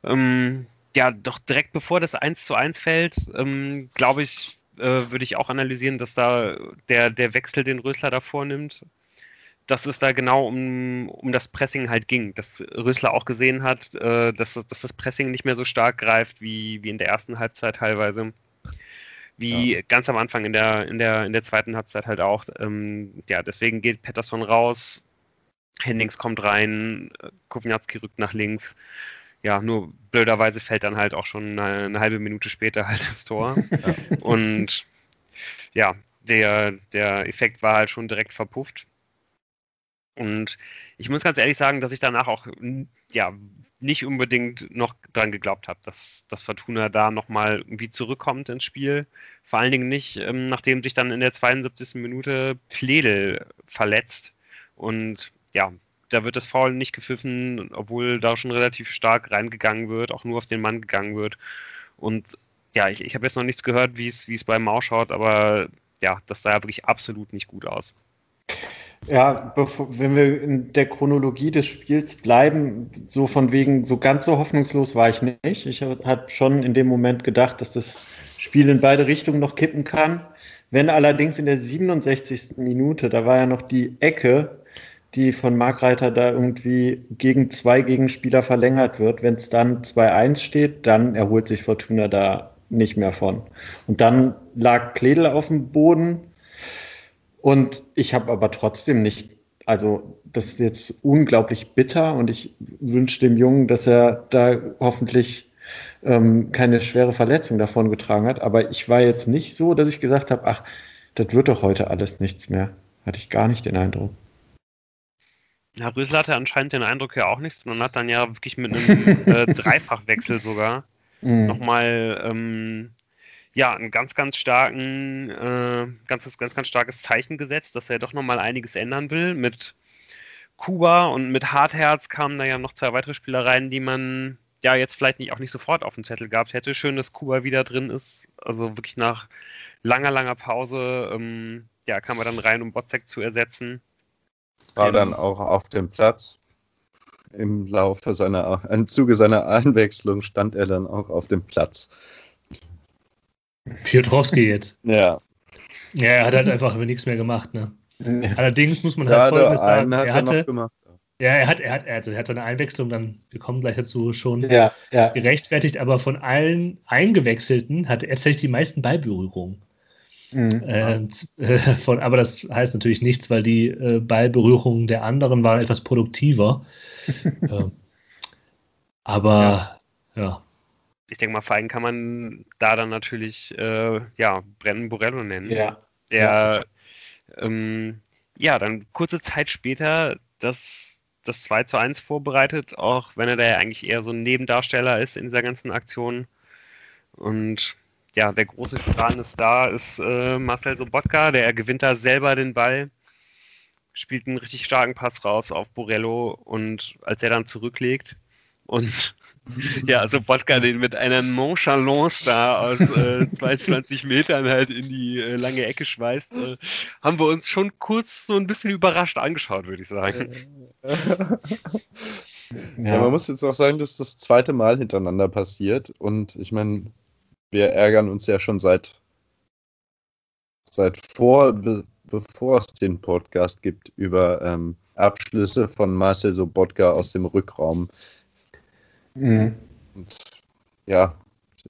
Ähm, ja, doch direkt bevor das 1 zu 1 fällt, ähm, glaube ich, äh, würde ich auch analysieren, dass da der, der Wechsel, den Rösler da vornimmt, dass es da genau um, um das Pressing halt ging. Dass Rösler auch gesehen hat, äh, dass, dass das Pressing nicht mehr so stark greift wie, wie in der ersten Halbzeit teilweise. Wie ja. ganz am Anfang in der, in der, in der zweiten Halbzeit halt auch. Ähm, ja, deswegen geht Pettersson raus, Hendings kommt rein, Kovnatski rückt nach links ja, nur blöderweise fällt dann halt auch schon eine, eine halbe Minute später halt das Tor. Ja. Und ja, der, der Effekt war halt schon direkt verpufft. Und ich muss ganz ehrlich sagen, dass ich danach auch ja, nicht unbedingt noch dran geglaubt habe, dass, dass Fortuna da nochmal irgendwie zurückkommt ins Spiel. Vor allen Dingen nicht, ähm, nachdem sich dann in der 72. Minute Pledel verletzt. Und ja, da wird das Foul nicht gepfiffen, obwohl da schon relativ stark reingegangen wird, auch nur auf den Mann gegangen wird. Und ja, ich, ich habe jetzt noch nichts gehört, wie es beim Maus schaut, aber ja, das sah ja wirklich absolut nicht gut aus. Ja, bevor, wenn wir in der Chronologie des Spiels bleiben, so von wegen, so ganz so hoffnungslos war ich nicht. Ich habe schon in dem Moment gedacht, dass das Spiel in beide Richtungen noch kippen kann. Wenn allerdings in der 67. Minute, da war ja noch die Ecke, die von Markreiter da irgendwie gegen zwei Gegenspieler verlängert wird. Wenn es dann 2-1 steht, dann erholt sich Fortuna da nicht mehr von. Und dann lag Pledel auf dem Boden und ich habe aber trotzdem nicht, also das ist jetzt unglaublich bitter und ich wünsche dem Jungen, dass er da hoffentlich ähm, keine schwere Verletzung davon getragen hat. Aber ich war jetzt nicht so, dass ich gesagt habe, ach, das wird doch heute alles nichts mehr. Hatte ich gar nicht den Eindruck. Ja, Rösler hatte anscheinend den Eindruck ja auch nicht, sondern hat dann ja wirklich mit einem äh, Dreifachwechsel sogar mhm. nochmal ähm, ja, einen ganz, ganz starken, äh, ganz, ganz, ganz starkes Zeichen gesetzt, dass er doch nochmal einiges ändern will. Mit Kuba und mit Hartherz kamen da ja noch zwei weitere Spielereien, die man ja jetzt vielleicht nicht, auch nicht sofort auf dem Zettel gehabt hätte. Schön, dass Kuba wieder drin ist. Also wirklich nach langer, langer Pause ähm, ja, kam er dann rein, um Botzek zu ersetzen. War dann auch auf dem Platz. Im Laufe seiner, im Zuge seiner Einwechslung stand er dann auch auf dem Platz. Piotrowski jetzt. Ja. Ja, er hat halt einfach nichts mehr gemacht, ne? Allerdings muss man halt ja, folgendes sagen. Hat er hatte, ja, er hat, er hat, also er hat seine Einwechslung dann, wir kommen gleich dazu, schon ja, ja. gerechtfertigt, aber von allen Eingewechselten hatte er tatsächlich die meisten Ballberührungen. Mhm. Äh, von, aber das heißt natürlich nichts, weil die äh, Ballberührungen der anderen waren etwas produktiver. äh, aber ja. Ich denke mal, Feigen kann man da dann natürlich äh, ja, Brennen Borello nennen. Ja. Der ja. Ähm, ja, dann kurze Zeit später das, das 2 zu 1 vorbereitet, auch wenn er da ja eigentlich eher so ein Nebendarsteller ist in dieser ganzen Aktion. Und ja, der große strahlende Star ist äh, Marcel Sobotka, der gewinnt da selber den Ball, spielt einen richtig starken Pass raus auf Borello und als er dann zurücklegt und ja, Sobotka den mit einer Nonchalance da aus äh, 22 Metern halt in die äh, lange Ecke schweißt, äh, haben wir uns schon kurz so ein bisschen überrascht angeschaut, würde ich sagen. Ja. ja, man muss jetzt auch sagen, dass das zweite Mal hintereinander passiert und ich meine, wir ärgern uns ja schon seit, seit vor, be, bevor es den Podcast gibt, über ähm, Abschlüsse von Marcel Sobotka aus dem Rückraum. Mhm. Und ja,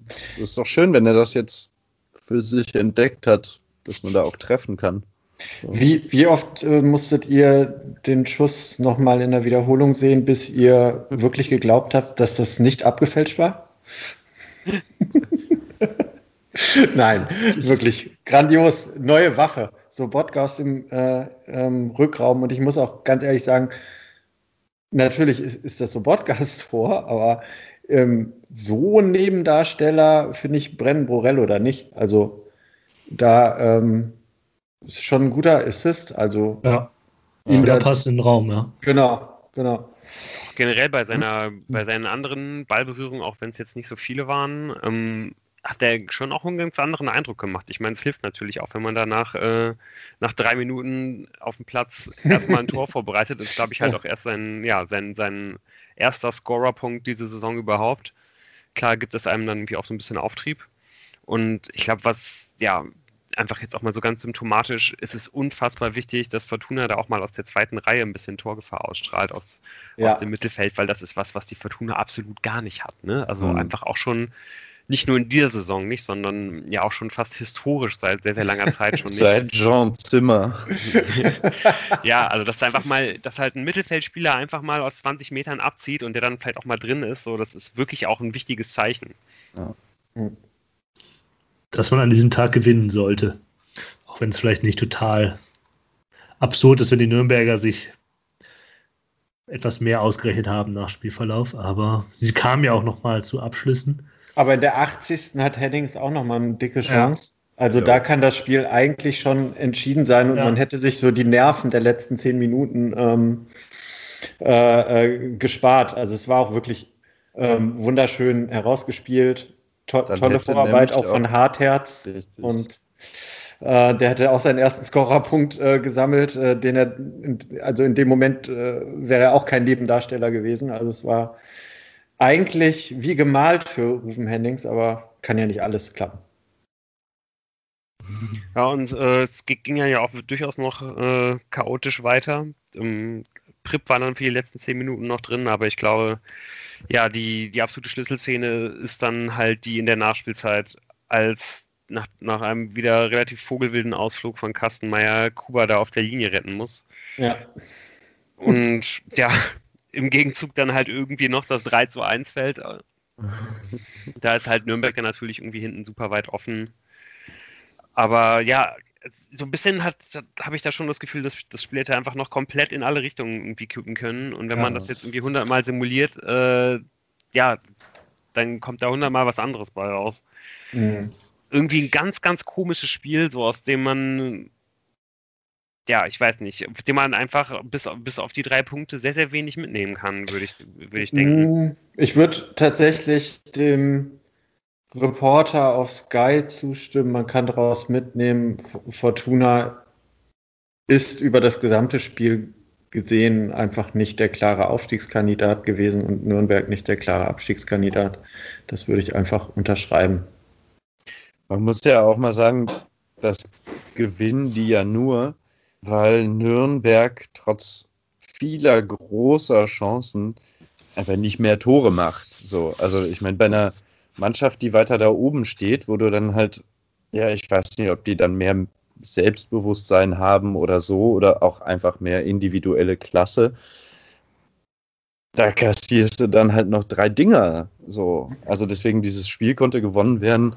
es ist doch schön, wenn er das jetzt für sich entdeckt hat, dass man da auch treffen kann. Wie, wie oft äh, musstet ihr den Schuss nochmal in der Wiederholung sehen, bis ihr wirklich geglaubt habt, dass das nicht abgefälscht war? Nein, wirklich grandios. Neue Waffe. So Bodka aus dem äh, ähm, Rückraum. Und ich muss auch ganz ehrlich sagen, natürlich ist, ist das so Bodkas Tor, aber ähm, so ein Nebendarsteller finde ich Brennen Borello da nicht. Also da, ähm, ist schon ein guter Assist. Also ja, ihm da passt in den Raum, ja. Genau, genau. Generell bei seiner, bei seinen anderen Ballberührungen, auch wenn es jetzt nicht so viele waren, ähm, hat er schon auch einen ganz anderen Eindruck gemacht. Ich meine, es hilft natürlich auch, wenn man danach äh, nach drei Minuten auf dem Platz erstmal ein Tor vorbereitet. Das ist, glaube ich, halt auch erst sein, ja, sein, sein erster Scorerpunkt diese Saison überhaupt. Klar gibt es einem dann irgendwie auch so ein bisschen Auftrieb. Und ich glaube, was, ja, einfach jetzt auch mal so ganz symptomatisch, ist es unfassbar wichtig, dass Fortuna da auch mal aus der zweiten Reihe ein bisschen Torgefahr ausstrahlt aus, ja. aus dem Mittelfeld, weil das ist was, was die Fortuna absolut gar nicht hat. Ne? Also mhm. einfach auch schon nicht nur in dieser Saison nicht, sondern ja auch schon fast historisch seit sehr, sehr langer Zeit schon nicht. Seit Jean Zimmer. ja, also dass einfach mal, dass halt ein Mittelfeldspieler einfach mal aus 20 Metern abzieht und der dann vielleicht auch mal drin ist, so das ist wirklich auch ein wichtiges Zeichen. Ja. Dass man an diesem Tag gewinnen sollte. Auch wenn es vielleicht nicht total absurd ist, wenn die Nürnberger sich etwas mehr ausgerechnet haben nach Spielverlauf, aber sie kamen ja auch nochmal zu Abschlüssen. Aber in der 80. hat Hennings auch nochmal eine dicke Chance. Ja. Also ja. da kann das Spiel eigentlich schon entschieden sein und ja. man hätte sich so die Nerven der letzten zehn Minuten ähm, äh, äh, gespart. Also es war auch wirklich ähm, wunderschön herausgespielt. To Dann tolle Vorarbeit auch von Hartherz. Und äh, der hätte auch seinen ersten Scorerpunkt äh, gesammelt, äh, den er, in, also in dem Moment äh, wäre er auch kein Nebendarsteller gewesen. Also es war eigentlich wie gemalt für Rufen Hennings, aber kann ja nicht alles klappen. Ja, und äh, es ging ja auch durchaus noch äh, chaotisch weiter. Ähm, Prip war dann für die letzten zehn Minuten noch drin, aber ich glaube, ja, die, die absolute Schlüsselszene ist dann halt die in der Nachspielzeit, als nach, nach einem wieder relativ vogelwilden Ausflug von Kastenmeier Kuba da auf der Linie retten muss. Ja. Und ja, im Gegenzug dann halt irgendwie noch das 3 zu 1 fällt. da ist halt Nürnberg ja natürlich irgendwie hinten super weit offen. Aber ja, so ein bisschen habe ich da schon das Gefühl, dass das Spiel hätte einfach noch komplett in alle Richtungen irgendwie kippen können. Und wenn ja. man das jetzt irgendwie hundertmal simuliert, äh, ja, dann kommt da hundertmal was anderes bei raus. Mhm. Irgendwie ein ganz, ganz komisches Spiel, so aus dem man ja, ich weiß nicht, dem man einfach bis, bis auf die drei Punkte sehr, sehr wenig mitnehmen kann, würde ich, würde ich denken. Mm, ich würde tatsächlich dem Reporter auf Sky zustimmen. Man kann daraus mitnehmen, Fortuna ist über das gesamte Spiel gesehen einfach nicht der klare Aufstiegskandidat gewesen und Nürnberg nicht der klare Abstiegskandidat. Das würde ich einfach unterschreiben. Man muss ja auch mal sagen, das gewinnen die ja nur, weil Nürnberg trotz vieler großer Chancen einfach nicht mehr Tore macht. So, also ich meine, bei einer Mannschaft, die weiter da oben steht, wo du dann halt, ja, ich weiß nicht, ob die dann mehr Selbstbewusstsein haben oder so oder auch einfach mehr individuelle Klasse. Da kassierst du dann halt noch drei Dinger. So, also deswegen dieses Spiel konnte gewonnen werden,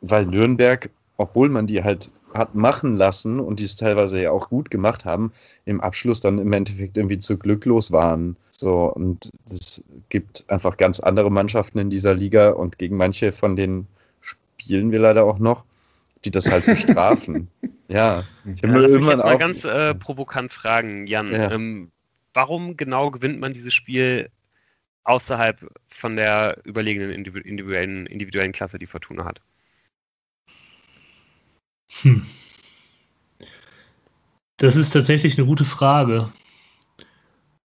weil Nürnberg, obwohl man die halt hat machen lassen und die es teilweise ja auch gut gemacht haben, im Abschluss dann im Endeffekt irgendwie zu glücklos waren. So, und es gibt einfach ganz andere Mannschaften in dieser Liga und gegen manche von denen spielen wir leider auch noch, die das halt bestrafen. ja, ich habe ja, irgendwann jetzt mal auch, ganz äh, provokant fragen, Jan. Ja. Ähm, warum genau gewinnt man dieses Spiel außerhalb von der überlegenen individuellen, individuellen Klasse, die Fortuna hat? Hm. Das ist tatsächlich eine gute Frage.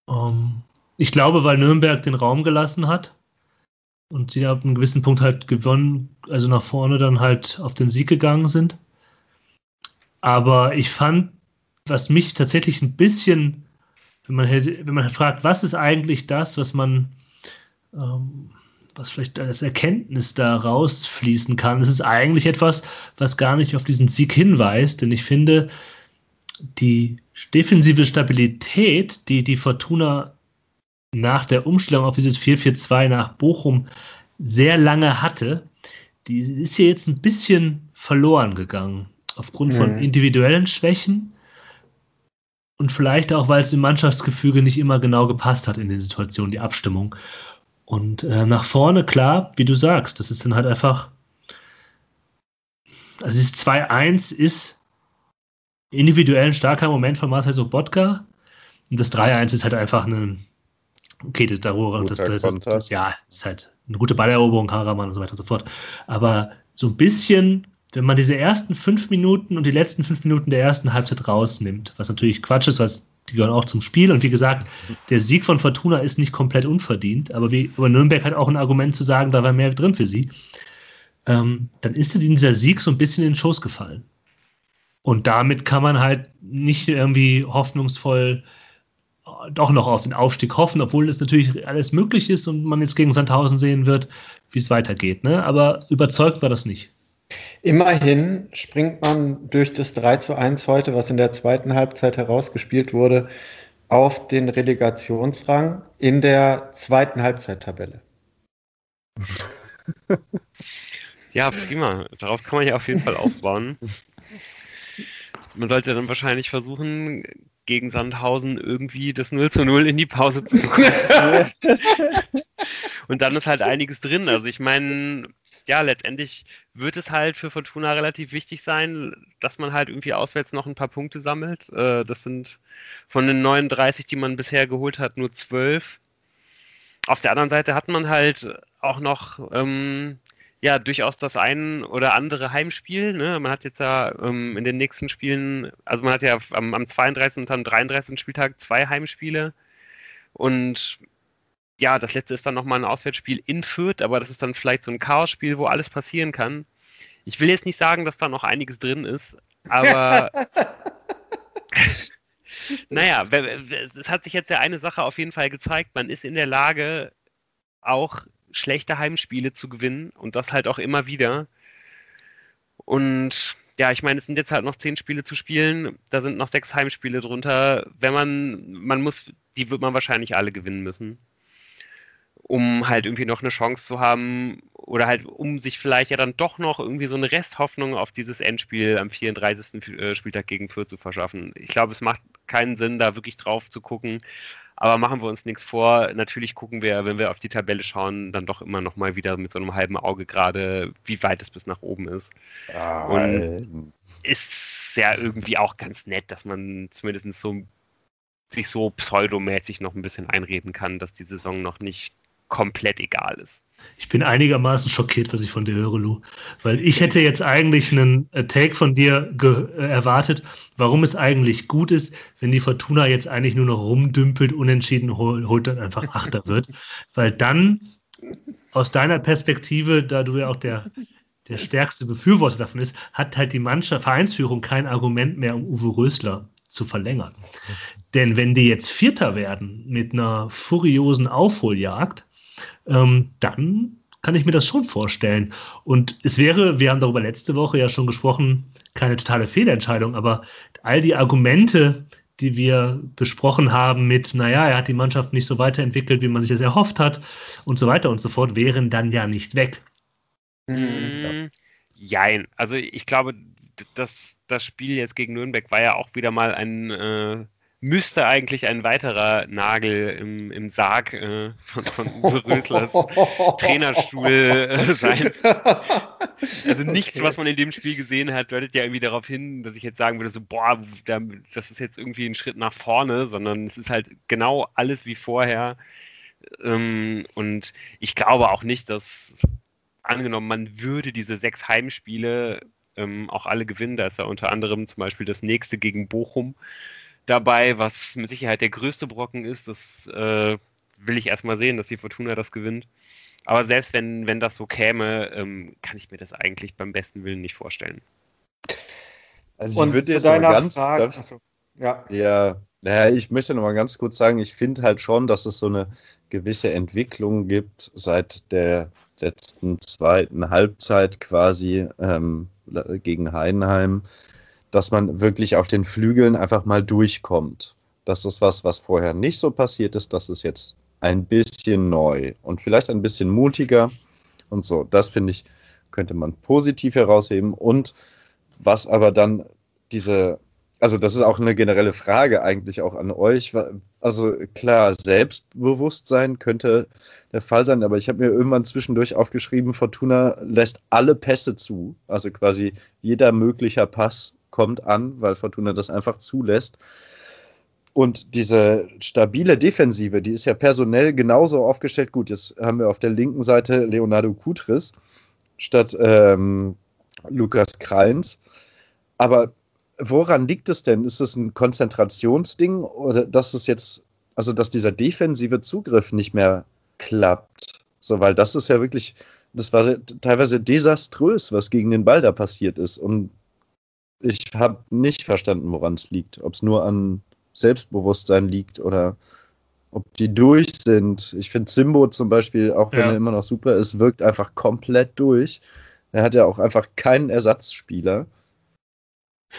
Ähm, ich glaube, weil Nürnberg den Raum gelassen hat und sie ab einem gewissen Punkt halt gewonnen, also nach vorne dann halt auf den Sieg gegangen sind. Aber ich fand, was mich tatsächlich ein bisschen, wenn man, hätte, wenn man fragt, was ist eigentlich das, was man ähm, was vielleicht als Erkenntnis da rausfließen kann. Es ist eigentlich etwas, was gar nicht auf diesen Sieg hinweist, denn ich finde, die defensive Stabilität, die die Fortuna nach der Umstellung auf dieses 4-4-2 nach Bochum sehr lange hatte, die ist hier jetzt ein bisschen verloren gegangen. Aufgrund von mhm. individuellen Schwächen und vielleicht auch, weil es im Mannschaftsgefüge nicht immer genau gepasst hat in den Situationen, die Abstimmung. Und äh, nach vorne, klar, wie du sagst, das ist dann halt einfach. Also dieses 2-1 ist individuell ein starker Moment von Marcel Sobotka. Und das 3-1 ist halt einfach ein, okay, darüber, das, das, das, das, ja, ist halt eine gute Balleroberung, Karaman und so weiter und so fort. Aber so ein bisschen, wenn man diese ersten fünf Minuten und die letzten fünf Minuten der ersten Halbzeit rausnimmt, was natürlich Quatsch ist, was die gehören auch zum Spiel. Und wie gesagt, der Sieg von Fortuna ist nicht komplett unverdient, aber, wie, aber Nürnberg hat auch ein Argument zu sagen, da war mehr drin für sie. Ähm, dann ist dieser Sieg so ein bisschen in den Schoß gefallen. Und damit kann man halt nicht irgendwie hoffnungsvoll äh, doch noch auf den Aufstieg hoffen, obwohl das natürlich alles möglich ist und man jetzt gegen Sandhausen sehen wird, wie es weitergeht. Ne? Aber überzeugt war das nicht. Immerhin springt man durch das 3 zu 1 heute, was in der zweiten Halbzeit herausgespielt wurde, auf den Relegationsrang in der zweiten Halbzeittabelle. Ja, prima. Darauf kann man ja auf jeden Fall aufbauen. Man sollte dann wahrscheinlich versuchen, gegen Sandhausen irgendwie das 0 zu 0 in die Pause zu bekommen. Und dann ist halt einiges drin. Also ich meine, ja, letztendlich wird es halt für Fortuna relativ wichtig sein, dass man halt irgendwie auswärts noch ein paar Punkte sammelt. Äh, das sind von den 39, die man bisher geholt hat, nur 12. Auf der anderen Seite hat man halt auch noch ähm, ja durchaus das ein oder andere Heimspiel. Ne? Man hat jetzt ja ähm, in den nächsten Spielen, also man hat ja am, am 32. und am 33. Spieltag zwei Heimspiele. Und ja, das letzte ist dann nochmal ein Auswärtsspiel in Fürth, aber das ist dann vielleicht so ein Chaosspiel, wo alles passieren kann. Ich will jetzt nicht sagen, dass da noch einiges drin ist, aber naja, es hat sich jetzt ja eine Sache auf jeden Fall gezeigt. Man ist in der Lage, auch schlechte Heimspiele zu gewinnen und das halt auch immer wieder. Und ja, ich meine, es sind jetzt halt noch zehn Spiele zu spielen, da sind noch sechs Heimspiele drunter. Wenn man, man muss, die wird man wahrscheinlich alle gewinnen müssen um halt irgendwie noch eine Chance zu haben oder halt um sich vielleicht ja dann doch noch irgendwie so eine Resthoffnung auf dieses Endspiel am 34. Äh, Spieltag gegen Fürth zu verschaffen. Ich glaube, es macht keinen Sinn, da wirklich drauf zu gucken. Aber machen wir uns nichts vor. Natürlich gucken wir, wenn wir auf die Tabelle schauen, dann doch immer noch mal wieder mit so einem halben Auge gerade, wie weit es bis nach oben ist. Ah, Und ist ja irgendwie auch ganz nett, dass man zumindest so sich so pseudomäßig noch ein bisschen einreden kann, dass die Saison noch nicht komplett egal ist. Ich bin einigermaßen schockiert, was ich von dir höre, Lou. Weil ich hätte jetzt eigentlich einen äh, Take von dir äh, erwartet, warum es eigentlich gut ist, wenn die Fortuna jetzt eigentlich nur noch rumdümpelt, unentschieden hol holt dann einfach Achter wird. Weil dann aus deiner Perspektive, da du ja auch der, der stärkste Befürworter davon ist, hat halt die Mannschaft, Vereinsführung kein Argument mehr, um Uwe Rösler zu verlängern. Denn wenn die jetzt Vierter werden mit einer furiosen Aufholjagd, ähm, dann kann ich mir das schon vorstellen. Und es wäre, wir haben darüber letzte Woche ja schon gesprochen, keine totale Fehlentscheidung, aber all die Argumente, die wir besprochen haben mit, naja, er hat die Mannschaft nicht so weiterentwickelt, wie man sich das erhofft hat und so weiter und so fort, wären dann ja nicht weg. Mhm. Jein. Also ich glaube, das, das Spiel jetzt gegen Nürnberg war ja auch wieder mal ein äh, müsste eigentlich ein weiterer Nagel im, im Sarg äh, von, von Uwe Röslers Trainerstuhl äh, sein. Also nichts, okay. was man in dem Spiel gesehen hat, deutet ja irgendwie darauf hin, dass ich jetzt sagen würde, so, boah, das ist jetzt irgendwie ein Schritt nach vorne, sondern es ist halt genau alles wie vorher. Ähm, und ich glaube auch nicht, dass angenommen, man würde diese sechs Heimspiele ähm, auch alle gewinnen. Da ist ja unter anderem zum Beispiel das nächste gegen Bochum dabei, was mit Sicherheit der größte Brocken ist. Das äh, will ich erstmal sehen, dass die Fortuna das gewinnt. Aber selbst wenn, wenn das so käme, ähm, kann ich mir das eigentlich beim besten Willen nicht vorstellen. Also ich würde jetzt mal ganz. Frage, achso, ja. ja, naja, ich möchte noch mal ganz kurz sagen, ich finde halt schon, dass es so eine gewisse Entwicklung gibt seit der letzten zweiten Halbzeit quasi ähm, gegen Heidenheim dass man wirklich auf den Flügeln einfach mal durchkommt. Das ist was, was vorher nicht so passiert ist. Das ist jetzt ein bisschen neu und vielleicht ein bisschen mutiger und so. Das finde ich, könnte man positiv herausheben. Und was aber dann diese, also das ist auch eine generelle Frage eigentlich auch an euch. Also klar, Selbstbewusstsein könnte der Fall sein, aber ich habe mir irgendwann zwischendurch aufgeschrieben, Fortuna lässt alle Pässe zu. Also quasi jeder möglicher Pass kommt an, weil Fortuna das einfach zulässt. Und diese stabile Defensive, die ist ja personell genauso aufgestellt. Gut, jetzt haben wir auf der linken Seite Leonardo Kutris statt ähm, Lukas Krallens. Aber woran liegt es denn? Ist es ein Konzentrationsding oder dass es jetzt, also dass dieser defensive Zugriff nicht mehr klappt? So, weil das ist ja wirklich, das war teilweise desaströs, was gegen den Ball da passiert ist. Und ich habe nicht verstanden, woran es liegt. Ob es nur an Selbstbewusstsein liegt oder ob die durch sind. Ich finde Simbo zum Beispiel, auch wenn ja. er immer noch super ist, wirkt einfach komplett durch. Er hat ja auch einfach keinen Ersatzspieler.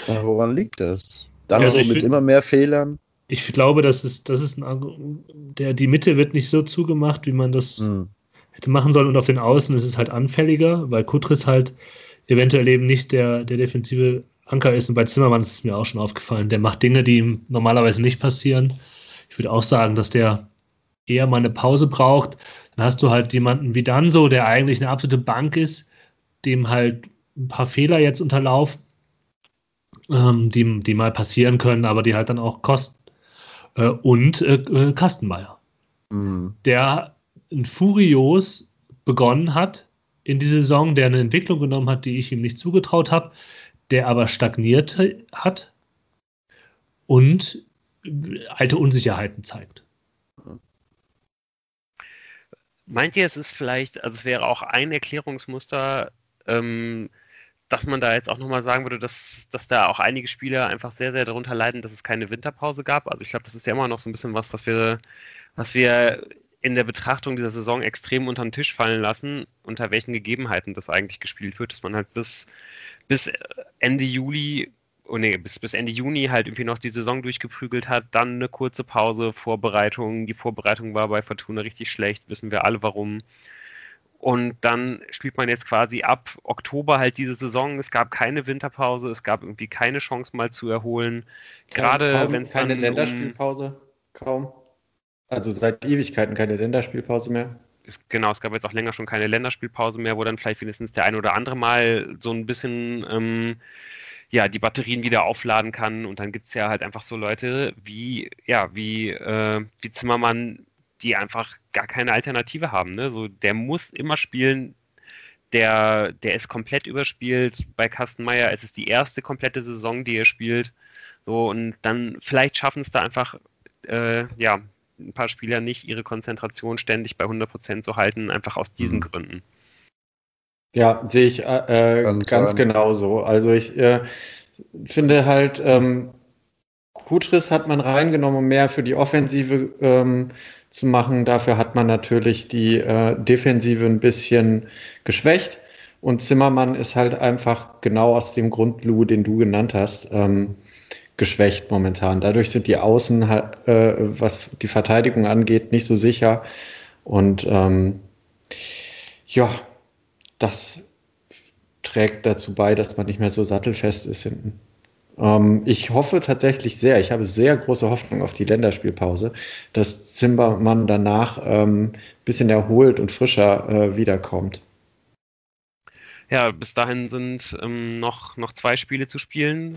Aber woran liegt das? Dann also mit immer mehr Fehlern. Ich glaube, das ist, das ist ein der, die Mitte wird nicht so zugemacht, wie man das hm. hätte machen sollen. Und auf den Außen ist es halt anfälliger, weil Kutris halt eventuell eben nicht der, der defensive Anker ist. Und bei Zimmermann ist es mir auch schon aufgefallen. Der macht Dinge, die ihm normalerweise nicht passieren. Ich würde auch sagen, dass der eher mal eine Pause braucht. Dann hast du halt jemanden wie Danso, der eigentlich eine absolute Bank ist, dem halt ein paar Fehler jetzt unterlaufen, ähm, die, die mal passieren können, aber die halt dann auch kosten. Äh, und äh, äh Kastenmeier, mhm. der ein Furios begonnen hat in die Saison, der eine Entwicklung genommen hat, die ich ihm nicht zugetraut habe, der aber stagniert hat und alte Unsicherheiten zeigt. Meint ihr, es ist vielleicht, also es wäre auch ein Erklärungsmuster, ähm, dass man da jetzt auch nochmal sagen würde, dass, dass da auch einige Spieler einfach sehr, sehr darunter leiden, dass es keine Winterpause gab. Also ich glaube, das ist ja immer noch so ein bisschen was, was wir, was wir in der Betrachtung dieser Saison extrem unter den Tisch fallen lassen, unter welchen Gegebenheiten das eigentlich gespielt wird, dass man halt bis, bis Ende Juli, oh nee, bis, bis Ende Juni halt irgendwie noch die Saison durchgeprügelt hat, dann eine kurze Pause, Vorbereitung. Die Vorbereitung war bei Fortuna richtig schlecht, wissen wir alle warum. Und dann spielt man jetzt quasi ab Oktober halt diese Saison. Es gab keine Winterpause, es gab irgendwie keine Chance mal zu erholen. Gerade wenn es keine Länderspielpause, kaum. Also seit Ewigkeiten keine Länderspielpause mehr. Es, genau, es gab jetzt auch länger schon keine Länderspielpause mehr, wo dann vielleicht wenigstens der ein oder andere mal so ein bisschen ähm, ja, die Batterien wieder aufladen kann. Und dann gibt es ja halt einfach so Leute wie, ja, wie, äh, wie Zimmermann, die einfach gar keine Alternative haben. Ne? So, der muss immer spielen, der, der ist komplett überspielt bei Kastenmeier. Es ist die erste komplette Saison, die er spielt. So, und dann vielleicht schaffen es da einfach, äh, ja, ein paar Spieler nicht ihre Konzentration ständig bei 100% zu halten, einfach aus diesen mhm. Gründen. Ja, sehe ich äh, ganz, ganz genau so. Also ich äh, finde halt, ähm, Kutris hat man reingenommen, um mehr für die Offensive ähm, zu machen. Dafür hat man natürlich die äh, Defensive ein bisschen geschwächt. Und Zimmermann ist halt einfach genau aus dem Grund, Lou, den du genannt hast. Ähm, geschwächt momentan. Dadurch sind die Außen, äh, was die Verteidigung angeht, nicht so sicher. Und ähm, ja, das trägt dazu bei, dass man nicht mehr so sattelfest ist hinten. Ähm, ich hoffe tatsächlich sehr, ich habe sehr große Hoffnung auf die Länderspielpause, dass Zimmermann danach ein ähm, bisschen erholt und frischer äh, wiederkommt. Ja, bis dahin sind ähm, noch, noch zwei Spiele zu spielen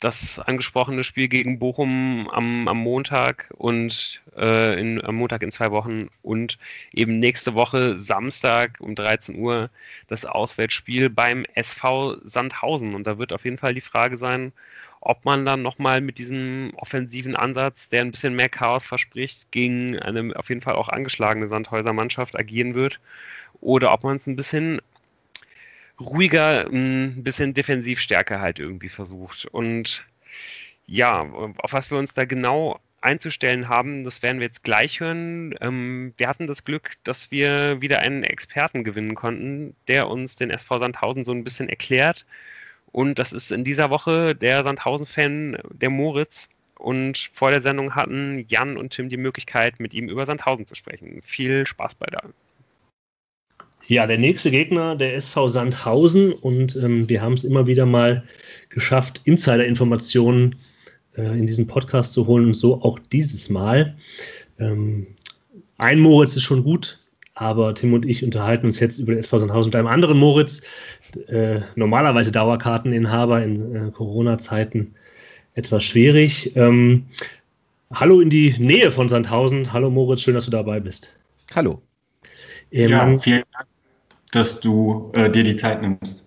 das angesprochene Spiel gegen Bochum am, am Montag und äh, in, am Montag in zwei Wochen und eben nächste Woche Samstag um 13 Uhr das Auswärtsspiel beim SV Sandhausen. Und da wird auf jeden Fall die Frage sein, ob man dann nochmal mit diesem offensiven Ansatz, der ein bisschen mehr Chaos verspricht, gegen eine auf jeden Fall auch angeschlagene Sandhäuser Mannschaft agieren wird oder ob man es ein bisschen ruhiger, ein bisschen Defensivstärke halt irgendwie versucht. Und ja, auf was wir uns da genau einzustellen haben, das werden wir jetzt gleich hören. Ähm, wir hatten das Glück, dass wir wieder einen Experten gewinnen konnten, der uns den SV Sandhausen so ein bisschen erklärt. Und das ist in dieser Woche der Sandhausen-Fan, der Moritz. Und vor der Sendung hatten Jan und Tim die Möglichkeit, mit ihm über Sandhausen zu sprechen. Viel Spaß bei der ja, der nächste Gegner, der SV Sandhausen. Und ähm, wir haben es immer wieder mal geschafft, Insider-Informationen äh, in diesen Podcast zu holen. Und so auch dieses Mal. Ähm, ein Moritz ist schon gut, aber Tim und ich unterhalten uns jetzt über den SV Sandhausen mit einem anderen Moritz, äh, normalerweise Dauerkarteninhaber in äh, Corona-Zeiten etwas schwierig. Ähm, hallo in die Nähe von Sandhausen. Hallo Moritz, schön, dass du dabei bist. Hallo. Ähm, ja, vielen Dank, dass du äh, dir die Zeit nimmst.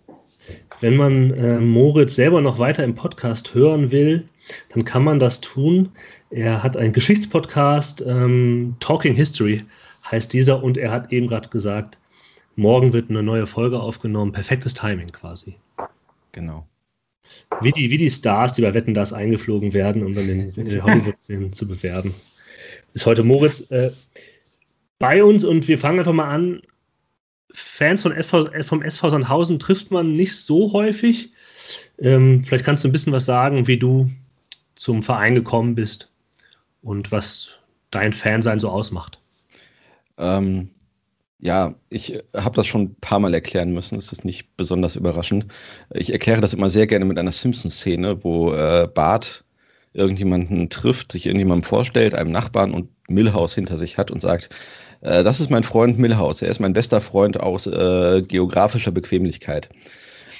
Wenn man äh, Moritz selber noch weiter im Podcast hören will, dann kann man das tun. Er hat einen Geschichtspodcast, ähm, Talking History heißt dieser und er hat eben gerade gesagt, morgen wird eine neue Folge aufgenommen. Perfektes Timing quasi. Genau. Wie die, wie die Stars, die bei Wetten das eingeflogen werden, um dann den, den Hollywood-Film zu bewerben. Ist heute Moritz äh, bei uns und wir fangen einfach mal an. Fans von SV, vom SV Sandhausen trifft man nicht so häufig. Ähm, vielleicht kannst du ein bisschen was sagen, wie du zum Verein gekommen bist und was dein Fansein so ausmacht. Ähm, ja, ich habe das schon ein paar Mal erklären müssen. Es ist nicht besonders überraschend. Ich erkläre das immer sehr gerne mit einer Simpsons-Szene, wo äh, Bart irgendjemanden trifft, sich irgendjemandem vorstellt, einem Nachbarn und Millhouse hinter sich hat und sagt, äh, das ist mein Freund Millhouse. Er ist mein bester Freund aus äh, geografischer Bequemlichkeit.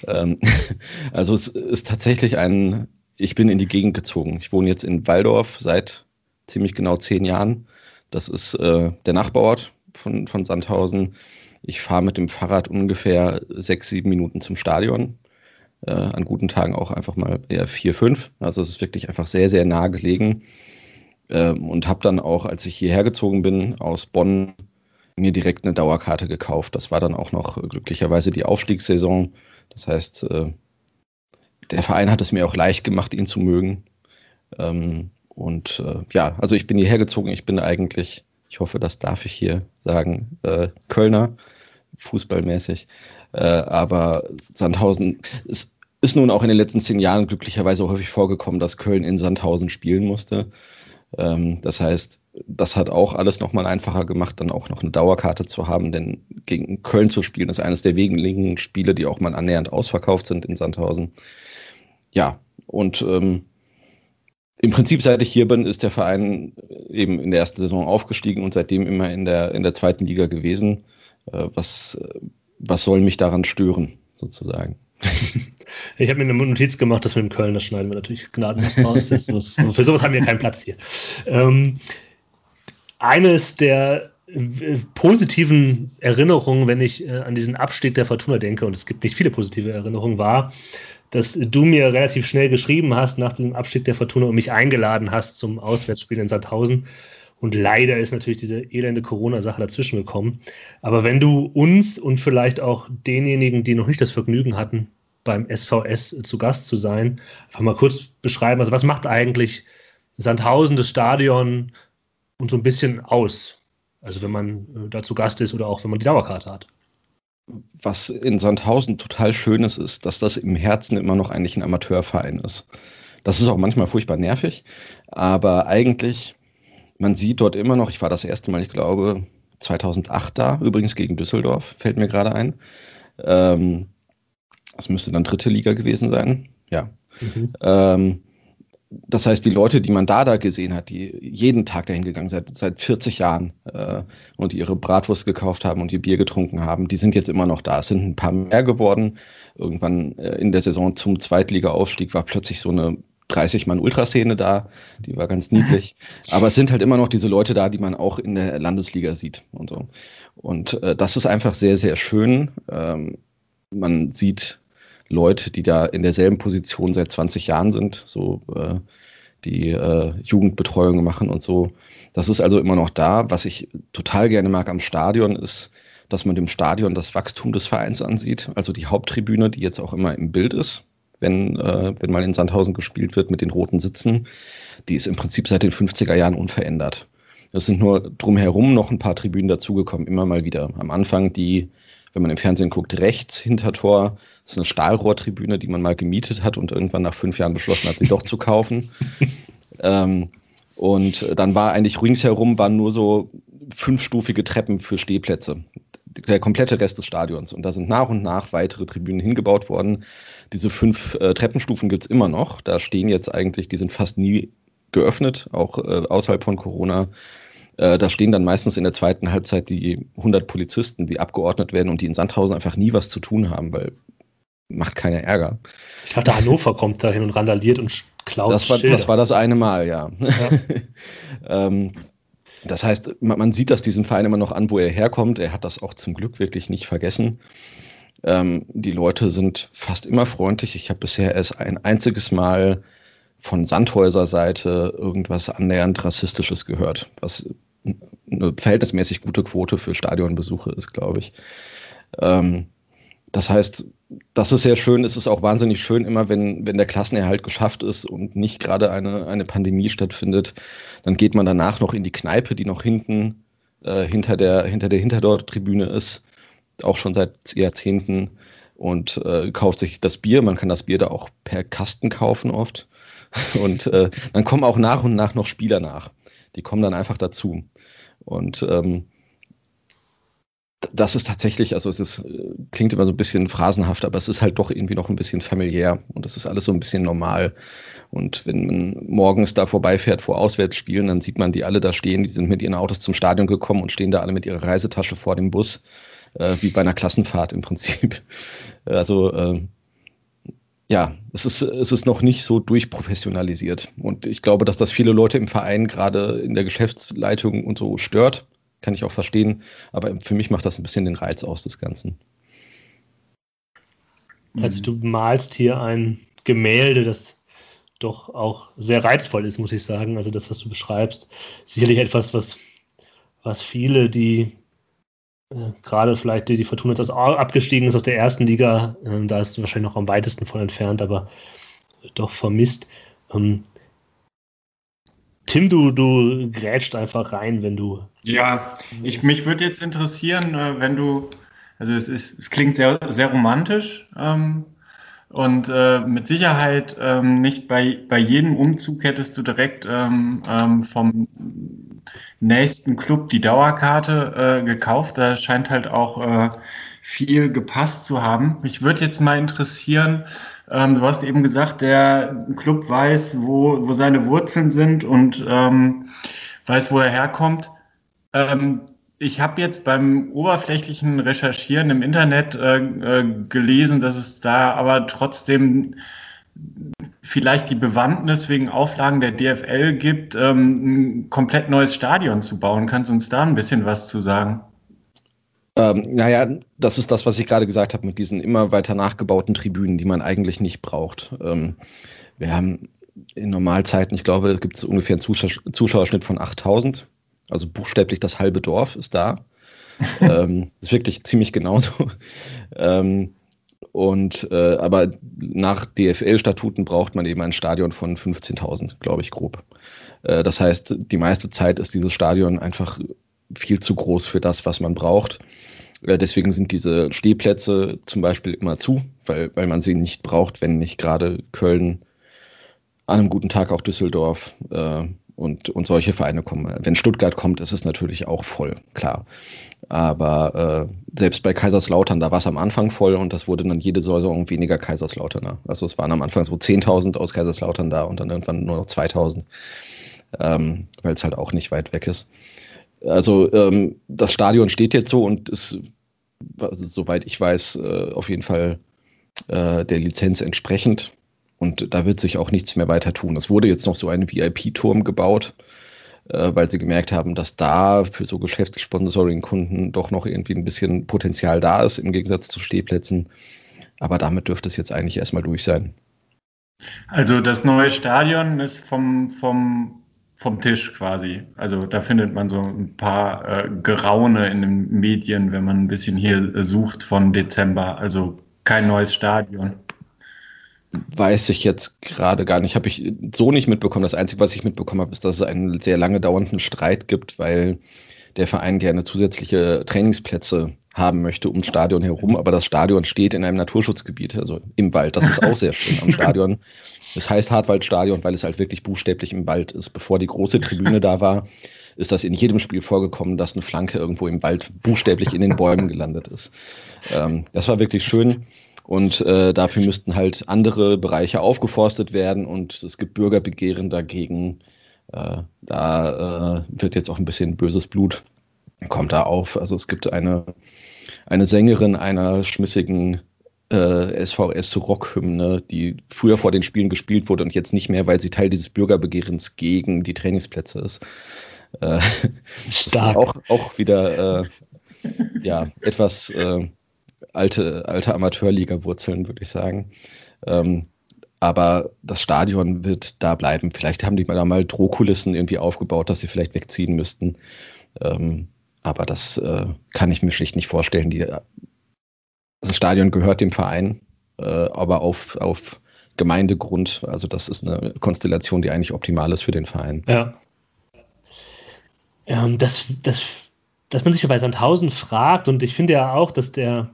Ähm, also es ist tatsächlich ein, ich bin in die Gegend gezogen. Ich wohne jetzt in Waldorf seit ziemlich genau zehn Jahren das ist äh, der Nachbarort von, von Sandhausen. Ich fahre mit dem Fahrrad ungefähr sechs, sieben Minuten zum Stadion. Äh, an guten Tagen auch einfach mal eher vier, fünf. Also es ist wirklich einfach sehr, sehr nah gelegen. Ähm, und habe dann auch, als ich hierher gezogen bin aus Bonn, mir direkt eine Dauerkarte gekauft. Das war dann auch noch glücklicherweise die Aufstiegssaison. Das heißt, äh, der Verein hat es mir auch leicht gemacht, ihn zu mögen. Ähm, und äh, ja, also ich bin hierher gezogen. Ich bin eigentlich, ich hoffe, das darf ich hier sagen, äh, Kölner, fußballmäßig. Äh, aber Sandhausen ist, ist nun auch in den letzten zehn Jahren glücklicherweise häufig vorgekommen, dass Köln in Sandhausen spielen musste. Ähm, das heißt, das hat auch alles nochmal einfacher gemacht, dann auch noch eine Dauerkarte zu haben, denn gegen Köln zu spielen ist eines der wenigen Spiele, die auch mal annähernd ausverkauft sind in Sandhausen. Ja, und ähm, im Prinzip, seit ich hier bin, ist der Verein eben in der ersten Saison aufgestiegen und seitdem immer in der, in der zweiten Liga gewesen. Äh, was, was soll mich daran stören, sozusagen? Ich habe mir eine Notiz gemacht, dass wir in Köln, das schneiden wir natürlich gnadenlos raus. Für sowas haben wir keinen Platz hier. Ähm, eines der positiven Erinnerungen, wenn ich äh, an diesen Abstieg der Fortuna denke, und es gibt nicht viele positive Erinnerungen, war, dass du mir relativ schnell geschrieben hast nach dem Abstieg der Fortuna und mich eingeladen hast zum Auswärtsspiel in Sandhausen. Und leider ist natürlich diese elende Corona-Sache dazwischen gekommen. Aber wenn du uns und vielleicht auch denjenigen, die noch nicht das Vergnügen hatten, beim SVS zu Gast zu sein, einfach mal kurz beschreiben, also was macht eigentlich Sandhausen, das Stadion und so ein bisschen aus? Also wenn man äh, da zu Gast ist oder auch wenn man die Dauerkarte hat was in Sandhausen total schön ist, ist, dass das im Herzen immer noch eigentlich ein Amateurverein ist. Das ist auch manchmal furchtbar nervig, aber eigentlich, man sieht dort immer noch, ich war das erste Mal, ich glaube, 2008 da, übrigens gegen Düsseldorf, fällt mir gerade ein. Ähm, das müsste dann dritte Liga gewesen sein, ja. Mhm. Ähm, das heißt, die Leute, die man da da gesehen hat, die jeden Tag dahin gegangen sind, seit 40 Jahren äh, und die ihre Bratwurst gekauft haben und ihr Bier getrunken haben, die sind jetzt immer noch da. Es sind ein paar mehr geworden. Irgendwann äh, in der Saison zum Zweitliga-Aufstieg war plötzlich so eine 30 Mann Ultraszene da, die war ganz niedlich. Aber es sind halt immer noch diese Leute da, die man auch in der Landesliga sieht und so. Und äh, das ist einfach sehr, sehr schön. Ähm, man sieht Leute, die da in derselben Position seit 20 Jahren sind, so äh, die äh, Jugendbetreuung machen und so. Das ist also immer noch da. Was ich total gerne mag am Stadion ist, dass man dem Stadion das Wachstum des Vereins ansieht. Also die Haupttribüne, die jetzt auch immer im Bild ist, wenn, äh, wenn mal in Sandhausen gespielt wird mit den roten Sitzen, die ist im Prinzip seit den 50er Jahren unverändert. Es sind nur drumherum noch ein paar Tribünen dazugekommen, immer mal wieder. Am Anfang die wenn man im Fernsehen guckt, rechts hinter Tor. Das ist eine Stahlrohrtribüne, die man mal gemietet hat und irgendwann nach fünf Jahren beschlossen hat, sie doch zu kaufen. ähm, und dann war eigentlich ringsherum waren nur so fünfstufige Treppen für Stehplätze. Der komplette Rest des Stadions. Und da sind nach und nach weitere Tribünen hingebaut worden. Diese fünf äh, Treppenstufen gibt es immer noch. Da stehen jetzt eigentlich, die sind fast nie geöffnet, auch äh, außerhalb von Corona Äh, da stehen dann meistens in der zweiten Halbzeit die 100 Polizisten, die abgeordnet werden und die in Sandhausen einfach nie was zu tun haben, weil macht keiner Ärger. Ich glaube, der Hannover kommt dahin und randaliert und klaut das war, das war das eine Mal, ja. ja. ähm, das heißt, man, man, sieht das diesem Verein immer noch an, wo er herkommt. Er hat das auch zum Glück wirklich nicht vergessen. Ähm, die Leute sind fast immer freundlich. Ich habe bisher erst ein einziges Mal von Sandhäuser Seite irgendwas annähernd Rassistisches gehört, was eine verhältnismäßig gute Quote für Stadionbesuche ist, glaube ich. Ähm, das heißt, das ist sehr schön. Es ist auch wahnsinnig schön, immer wenn, wenn der Klassenerhalt geschafft ist und nicht gerade eine, eine Pandemie stattfindet, dann geht man danach noch in die Kneipe, die noch hinten äh, hinter der, hinter der Hinterdort-Tribüne ist, auch schon seit Jahrzehnten und äh, kauft sich das Bier. Man kann das Bier da auch per Kasten kaufen oft. Und äh, dann kommen auch nach und nach noch Spieler nach. Die kommen dann einfach dazu. Und ähm, das ist tatsächlich, also es ist, klingt immer so ein bisschen phrasenhaft, aber es ist halt doch irgendwie noch ein bisschen familiär und es ist alles so ein bisschen normal. Und wenn man morgens da vorbeifährt vor Auswärtsspielen, dann sieht man die alle da stehen, die sind mit ihren Autos zum Stadion gekommen und stehen da alle mit ihrer Reisetasche vor dem Bus, äh, wie bei einer Klassenfahrt im Prinzip. Also äh, ja, es ist, es ist noch nicht so durchprofessionalisiert. Und ich glaube, dass das viele Leute im Verein, gerade in der Geschäftsleitung und so, stört kann ich auch verstehen. Aber für mich macht das ein bisschen den Reiz aus des Ganzen. Also du malst hier ein Gemälde, das doch auch sehr reizvoll ist, muss ich sagen. Also das, was du beschreibst, sicherlich etwas, was, was viele, die äh, gerade vielleicht die, Fortuna jetzt abgestiegen ist aus der ersten Liga, äh, da ist wahrscheinlich noch am weitesten von entfernt, aber doch vermisst. Ähm, Tim, du, du grätscht einfach rein, wenn du. Ja, ich, mich würde jetzt interessieren, äh, wenn du, also es, ist, es klingt sehr, sehr romantisch ähm, und äh, mit Sicherheit ähm, nicht bei, bei jedem Umzug hättest du direkt ähm, ähm vom nächsten Club die Dauerkarte äh, gekauft. Da scheint halt auch äh, viel gepasst zu haben. Mich würde jetzt mal interessieren, ähm, du hast eben gesagt, der Club weiß, wo, wo seine Wurzeln sind und ähm, weiß, wo er herkommt. Ähm, ich habe jetzt beim oberflächlichen Recherchieren im Internet äh, äh, gelesen, dass es da aber trotzdem vielleicht die Bewandtnis wegen Auflagen der DFL gibt, ähm, ein komplett neues Stadion zu bauen. Kannst du uns da ein bisschen was zu sagen? Ähm, naja, das ist das, was ich gerade gesagt habe mit diesen immer weiter nachgebauten Tribünen, die man eigentlich nicht braucht. Ähm, wir haben in Normalzeiten, ich glaube, gibt es ungefähr einen Zuschau Zuschauerschnitt von 8000. Also buchstäblich das halbe Dorf ist da. ähm, ist wirklich ziemlich genauso. ähm, und äh, aber nach DFL-Statuten braucht man eben ein Stadion von 15.000, glaube ich, grob. Äh, das heißt, die meiste Zeit ist dieses Stadion einfach viel zu groß für das, was man braucht. Äh, deswegen sind diese Stehplätze zum Beispiel immer zu, weil, weil man sie nicht braucht, wenn nicht gerade Köln, an einem guten Tag auch Düsseldorf äh, und, und solche Vereine kommen. Wenn Stuttgart kommt, ist es natürlich auch voll, klar. Aber äh, selbst bei Kaiserslautern, da war es am Anfang voll und das wurde dann jede Saison weniger Kaiserslauterner. Also es waren am Anfang so 10.000 aus Kaiserslautern da und dann irgendwann nur noch 2.000, ähm, weil es halt auch nicht weit weg ist. Also ähm, das Stadion steht jetzt so und ist, also, soweit ich weiß, äh, auf jeden Fall äh, der Lizenz entsprechend. Und da wird sich auch nichts mehr weiter tun. Es wurde jetzt noch so ein VIP-Turm gebaut, äh, weil sie gemerkt haben, dass da für so Geschäftssponsoring-Kunden doch noch irgendwie ein bisschen Potenzial da ist im Gegensatz zu Stehplätzen. Aber damit dürfte es jetzt eigentlich erstmal durch sein. Also das neue Stadion ist vom, vom vom Tisch quasi. Also da findet man so ein paar äh, Geraune in den Medien, wenn man ein bisschen hier sucht von Dezember. Also kein neues Stadion. Weiß ich jetzt gerade gar nicht. Habe ich so nicht mitbekommen. Das Einzige, was ich mitbekommen habe, ist, dass es einen sehr lange dauernden Streit gibt, weil der Verein gerne zusätzliche Trainingsplätze haben möchte ums Stadion herum, aber das Stadion steht in einem Naturschutzgebiet, also im Wald. Das ist auch sehr schön am Stadion. Es heißt Hartwaldstadion, weil es halt wirklich buchstäblich im Wald ist. Bevor die große Tribüne da war, ist das in jedem Spiel vorgekommen, dass eine Flanke irgendwo im Wald buchstäblich in den Bäumen gelandet ist. Ähm, das war wirklich schön. Und äh, dafür müssten halt andere Bereiche aufgeforstet werden und es gibt Bürgerbegehren dagegen. Äh, da äh, wird jetzt auch ein bisschen böses Blut, kommt da auf. Also es gibt eine, eine Sängerin einer schmissigen äh, SVS-Rockhymne, die früher vor den Spielen gespielt wurde und jetzt nicht mehr, weil sie Teil dieses Bürgerbegehrens gegen die Trainingsplätze ist. Äh, Stark. Ist auch, auch wieder äh, ja, etwas alte, alte Amateurliga-Wurzeln, würde ich sagen. Ähm, aber das Stadion wird da bleiben. Vielleicht haben die da mal Drohkulissen irgendwie aufgebaut, dass sie vielleicht wegziehen müssten. Ähm, aber das äh, kann ich mir schlicht nicht vorstellen. Die, das Stadion gehört dem Verein, äh, aber auf, auf Gemeindegrund. Also das ist eine Konstellation, die eigentlich optimal ist für den Verein. Ja. Ähm, das, das, dass man sich bei Sandhausen fragt, und ich finde ja auch, dass der,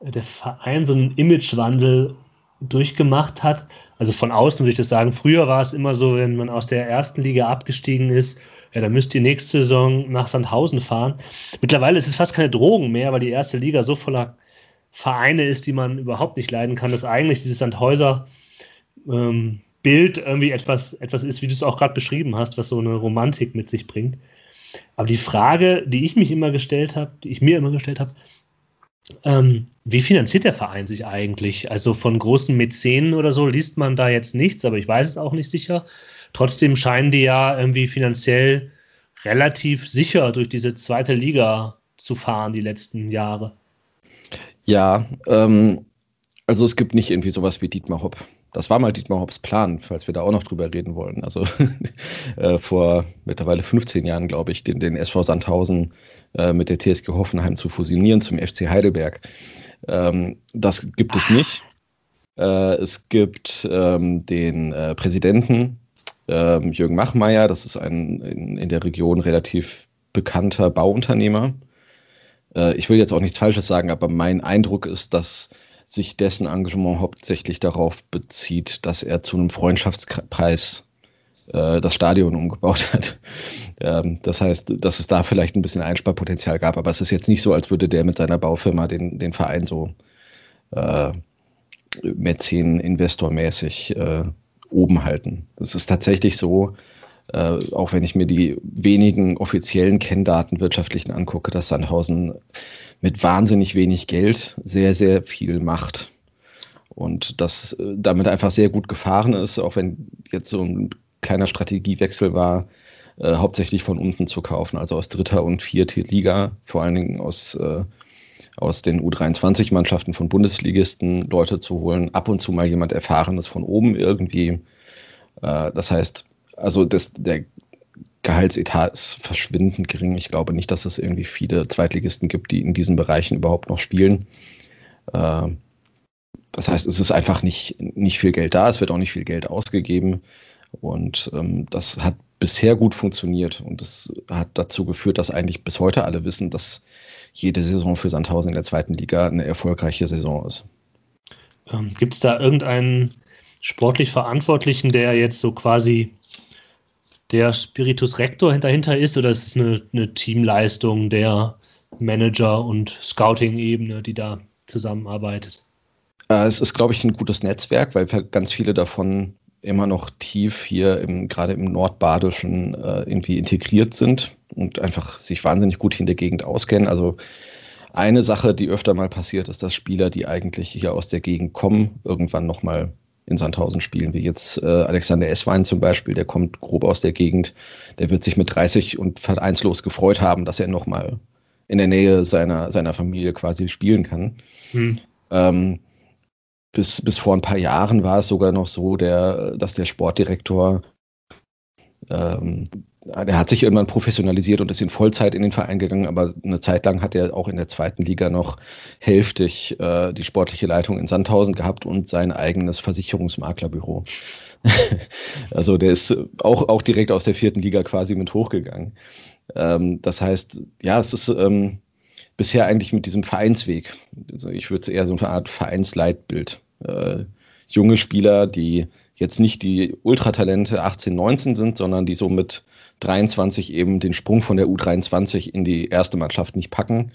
der Verein so einen Imagewandel durchgemacht hat. Also von außen würde ich das sagen. Früher war es immer so, wenn man aus der ersten Liga abgestiegen ist, ja, dann müsst ihr nächste Saison nach Sandhausen fahren. Mittlerweile ist es fast keine Drogen mehr, weil die erste Liga so voller Vereine ist, die man überhaupt nicht leiden kann, dass eigentlich dieses Sandhäuser ähm, irgendwie etwas, etwas ist, wie du es auch gerade beschrieben hast, was so eine Romantik mit sich bringt. Aber die Frage, die ich mich immer gestellt habe, die ich mir immer gestellt habe, ähm, wie finanziert der Verein sich eigentlich? Also von großen Mäzenen oder so liest man da jetzt nichts, aber ich weiß es auch nicht sicher. Trotzdem scheinen die ja irgendwie finanziell relativ sicher durch diese zweite Liga zu fahren die letzten Jahre. Ja, ähm, also es gibt nicht irgendwie sowas wie Dietmar Hopp. Das war mal Dietmar Hopps Plan, falls wir da auch noch drüber reden wollen. Also äh, vor mittlerweile 15 Jahren, glaube ich, den, den SV Sandhausen äh, mit der TSG Hoffenheim zu fusionieren zum FC Heidelberg. Ähm, das gibt es nicht. Äh, es gibt ähm, den äh, Präsidenten ähm, Jürgen Machmeier, das ist ein in, in, der Region relativ bekannter Bauunternehmer. Äh, ich will jetzt auch nichts Falsches sagen, aber mein Eindruck ist, dass sich dessen Engagement hauptsächlich darauf bezieht, dass er zu einem Freundschaftspreis äh, das Stadion umgebaut hat. Ähm, das heißt, dass es da vielleicht ein bisschen Einsparpotenzial gab, aber es ist jetzt nicht so, als würde der mit seiner Baufirma den, den Verein so äh, Mäzen, Investormäßig äh, oben halten. Es ist tatsächlich so, äh, auch wenn ich mir die wenigen offiziellen Kenndaten wirtschaftlichen angucke, dass Sandhausen mit wahnsinnig wenig Geld sehr, sehr viel macht. Und das äh, damit einfach sehr gut gefahren ist, auch wenn jetzt so ein kleiner Strategiewechsel war, äh, hauptsächlich von unten zu kaufen, also aus dritter und vierter Liga, vor allen Dingen aus, äh, aus den U23-Mannschaften von Bundesligisten Leute zu holen, ab und zu mal jemand Erfahrenes von oben irgendwie. Äh, das heißt, also das, der Gehaltsetat ist verschwindend gering. Ich glaube nicht, dass es irgendwie viele Zweitligisten gibt, die in diesen Bereichen überhaupt noch spielen. Äh, das heißt, es ist einfach nicht, nicht viel Geld da, es wird auch nicht viel Geld ausgegeben. Und ähm, das hat bisher gut funktioniert und das hat dazu geführt, dass eigentlich bis heute alle wissen, dass jede Saison für Sandhausen in der zweiten Liga eine erfolgreiche Saison ist. Ähm, Gibt es da irgendeinen sportlich Verantwortlichen, der jetzt so quasi der Spiritus Rector dahinter ist oder ist es eine, eine Teamleistung der Manager und Scouting-Ebene, die da zusammenarbeitet? Äh, es ist, glaube ich, ein gutes Netzwerk, weil ganz viele davon immer noch tief hier im, gerade im Nordbadischen äh, irgendwie integriert sind und einfach sich wahnsinnig gut in der Gegend auskennen. Also eine Sache, die öfter mal passiert, ist, dass Spieler, die eigentlich hier aus der Gegend kommen, irgendwann nochmal in Sandhausen spielen, wie jetzt äh, Alexander Esswein zum Beispiel, der kommt grob aus der Gegend, der wird sich mit 30 und vereinslos gefreut haben, dass er nochmal in der Nähe seiner, seiner Familie quasi spielen kann. Hm. Ähm, bis, bis vor ein paar Jahren war es sogar noch so, der, dass der Sportdirektor, ähm, der hat sich irgendwann professionalisiert und ist in Vollzeit in den Verein gegangen, aber eine Zeit lang hat er auch in der zweiten Liga noch hälftig äh, die sportliche Leitung in Sandhausen gehabt und sein eigenes Versicherungsmaklerbüro. also der ist auch, auch direkt aus der vierten Liga quasi mit hochgegangen. Ähm, das heißt, ja, es ist ähm, bisher eigentlich mit diesem Vereinsweg. Also ich würde es eher so eine Art Vereinsleitbild. Äh, junge Spieler, die jetzt nicht die Ultratalente 18, 19 sind, sondern die so mit 23 eben den Sprung von der U23 in die erste Mannschaft nicht packen,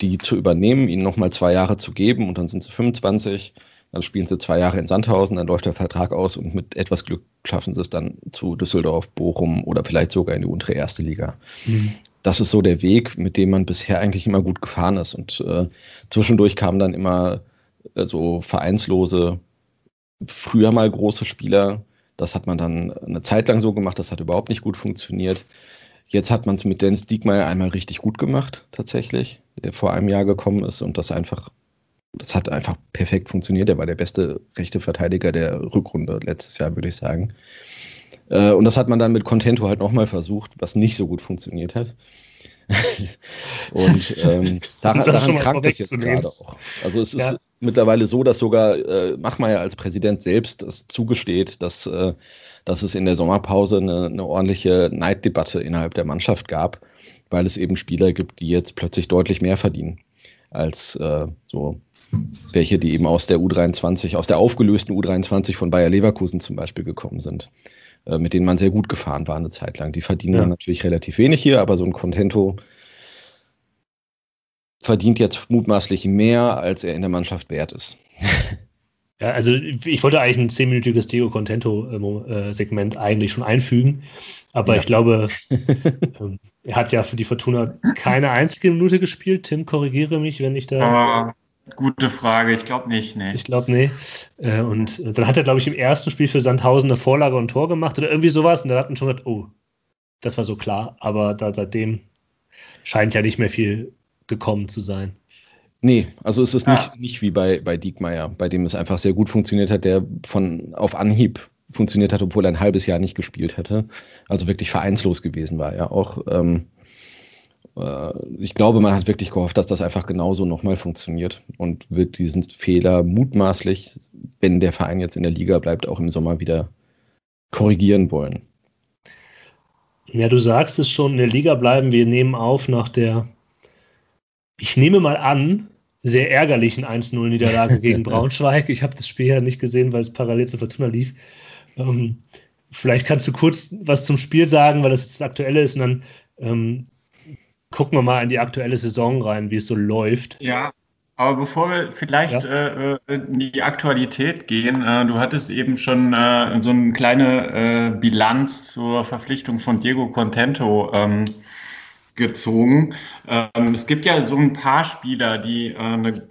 die zu übernehmen, ihnen nochmal zwei Jahre zu geben und dann sind sie 25, Dann spielen sie zwei Jahre in Sandhausen, dann läuft der Vertrag aus und mit etwas Glück schaffen sie es dann zu Düsseldorf, Bochum oder vielleicht sogar in die untere erste Liga. Mhm. Das ist so der Weg, mit dem man bisher eigentlich immer gut gefahren ist. Und äh, zwischendurch kamen dann immer äh, so vereinslose, früher mal große Spieler. Das hat man dann eine Zeit lang so gemacht, das hat überhaupt nicht gut funktioniert. Jetzt hat man es mit Dennis Diekmeyer einmal richtig gut gemacht, tatsächlich, der vor einem Jahr gekommen ist und das einfach das hat einfach perfekt funktioniert. Er war der beste rechte Verteidiger der Rückrunde letztes Jahr, würde ich sagen. Äh, und das hat man dann mit Contento halt nochmal versucht, was nicht so gut funktioniert hat. und ähm, daran, daran krankt es jetzt gerade auch. Also es ist ja. mittlerweile so, dass sogar äh, Machmeier als Präsident selbst das zugesteht, dass, äh, dass es in der Sommerpause eine, eine ordentliche Neiddebatte innerhalb der Mannschaft gab, weil es eben Spieler gibt, die jetzt plötzlich deutlich mehr verdienen als äh, so welche, die eben aus der U23, aus der aufgelösten U23 von Bayer Leverkusen zum Beispiel gekommen sind, äh, mit denen man sehr gut gefahren war eine Zeit lang. Die verdienen ja. dann natürlich relativ wenig hier, aber so ein Contento verdient jetzt mutmaßlich mehr, als er in der Mannschaft wert ist. Ja, also ich wollte eigentlich ein zehnminütiges Diego Contento-Segment eigentlich schon einfügen, aber ja. ich glaube, ähm, er hat ja für die Fortuna keine einzige Minute gespielt. Tim, korrigiere mich, wenn ich da. Gute Frage, ich glaube nicht, nee. Ich glaube, nee. Äh, und dann hat er, glaube ich, im ersten Spiel für Sandhausen eine Vorlage und ein Tor gemacht oder irgendwie sowas. Und da hat man schon gedacht, oh, das war so klar. Aber da seitdem scheint ja nicht mehr viel gekommen zu sein. Nee, also es ist ah. nicht, nicht wie bei, bei Diekmeyer, bei dem es einfach sehr gut funktioniert hat, der von auf Anhieb funktioniert hat, obwohl er ein halbes Jahr nicht gespielt hätte. Also wirklich vereinslos gewesen war ja auch. Ähm, äh, ich glaube, man hat wirklich gehofft, dass das einfach genauso nochmal funktioniert und wird diesen Fehler mutmaßlich, wenn der Verein jetzt in der Liga bleibt, auch im Sommer wieder korrigieren wollen. Ja, du sagst es schon, in der Liga bleiben. Wir nehmen auf nach der, ich nehme mal an, sehr ärgerlichen 1-0-Niederlage gegen Braunschweig. Ich habe das Spiel ja nicht gesehen, weil es parallel zur Fortuna lief. Ähm, vielleicht kannst du kurz was zum Spiel sagen, weil das jetzt das Aktuelle ist und dann ähm, gucken wir mal in die aktuelle Saison rein, wie es so läuft. Ja, aber bevor wir vielleicht ja. äh, in die Aktualität gehen, äh, du hattest eben schon äh, so eine kleine äh, Bilanz zur Verpflichtung von Diego Contento ähm, gezogen. Ähm, es gibt ja so ein paar Spieler, die äh, eine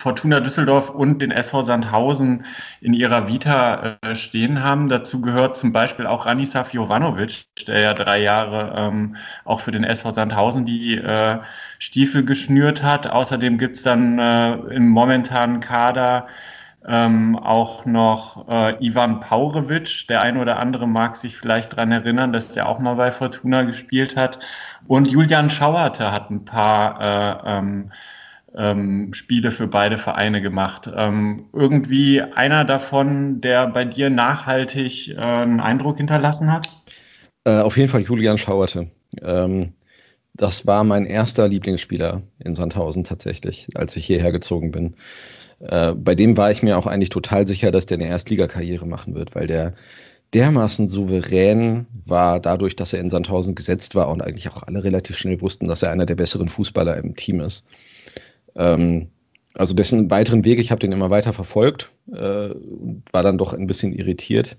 Fortuna Düsseldorf und den SV Sandhausen in ihrer Vita äh, stehen haben. Dazu gehört zum Beispiel auch Ranislav Jovanovic, der ja drei Jahre ähm, auch für den SV Sandhausen die äh, Stiefel geschnürt hat. Außerdem gibt's dann äh, im momentanen Kader ähm, auch noch äh, Ivan Paurevic. Der eine oder andere mag sich vielleicht daran erinnern, dass der auch mal bei Fortuna gespielt hat. Und Julian Schauerte hat ein paar äh, ähm, ähm, Spiele für beide Vereine gemacht. Ähm, irgendwie einer davon, der bei dir nachhaltig äh, einen Eindruck hinterlassen hat? Äh, auf jeden Fall Julian Schauerte. Ähm, das war mein erster Lieblingsspieler in Sandhausen tatsächlich, als ich hierher gezogen bin. Äh, bei dem war ich mir auch eigentlich total sicher, dass der eine Erstligakarriere machen wird, weil der dermaßen souverän war, dadurch, dass er in Sandhausen gesetzt war und eigentlich auch alle relativ schnell wussten, dass er einer der besseren Fußballer im Team ist. Ähm, also dessen weiteren Weg, ich habe den immer weiter verfolgt äh, war dann doch ein bisschen irritiert,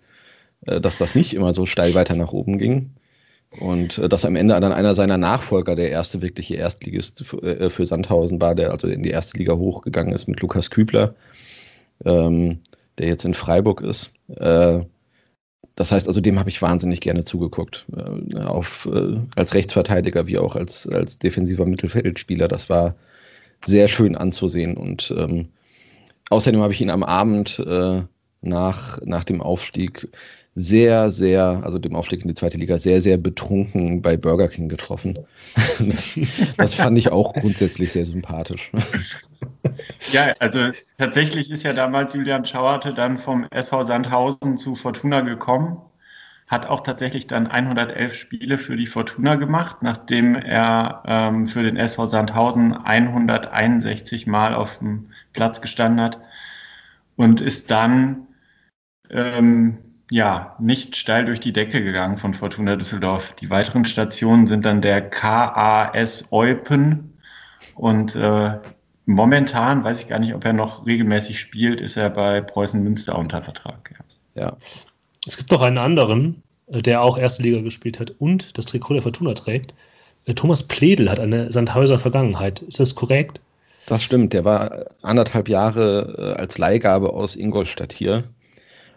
äh, dass das nicht immer so steil weiter nach oben ging. Und äh, dass am Ende dann einer seiner Nachfolger der erste wirkliche Erstligist für, äh, für Sandhausen war, der also in die erste Liga hochgegangen ist mit Lukas Kübler, ähm, der jetzt in Freiburg ist. Äh, das heißt also, dem habe ich wahnsinnig gerne zugeguckt. Äh, auf, als Rechtsverteidiger wie auch als, als defensiver Mittelfeldspieler. Das war sehr schön anzusehen. Und ähm, außerdem habe ich ihn am Abend äh, nach, nach dem Aufstieg sehr, sehr, also dem Aufstieg in die zweite Liga, sehr, sehr betrunken bei Burger King getroffen. Das, das fand ich auch grundsätzlich sehr sympathisch. Ja, also tatsächlich ist ja damals Julian Schauerte dann vom SV Sandhausen zu Fortuna gekommen hat auch tatsächlich dann 111 Spiele für die Fortuna gemacht, nachdem er ähm, für den SV Sandhausen 161 Mal auf dem Platz gestanden hat und ist dann ähm, ja nicht steil durch die Decke gegangen von Fortuna Düsseldorf. Die weiteren Stationen sind dann der KAS Eupen und äh, momentan, weiß ich gar nicht, ob er noch regelmäßig spielt, ist er bei Preußen Münster unter Vertrag. Ja. ja. Es gibt noch einen anderen, äh, der auch erste Liga gespielt hat und das Trikot der Fortuna trägt. Äh, Thomas Pledel hat eine Sandhäuser Vergangenheit. Ist das korrekt? Das stimmt. Der war anderthalb Jahre als Leihgabe aus Ingolstadt hier.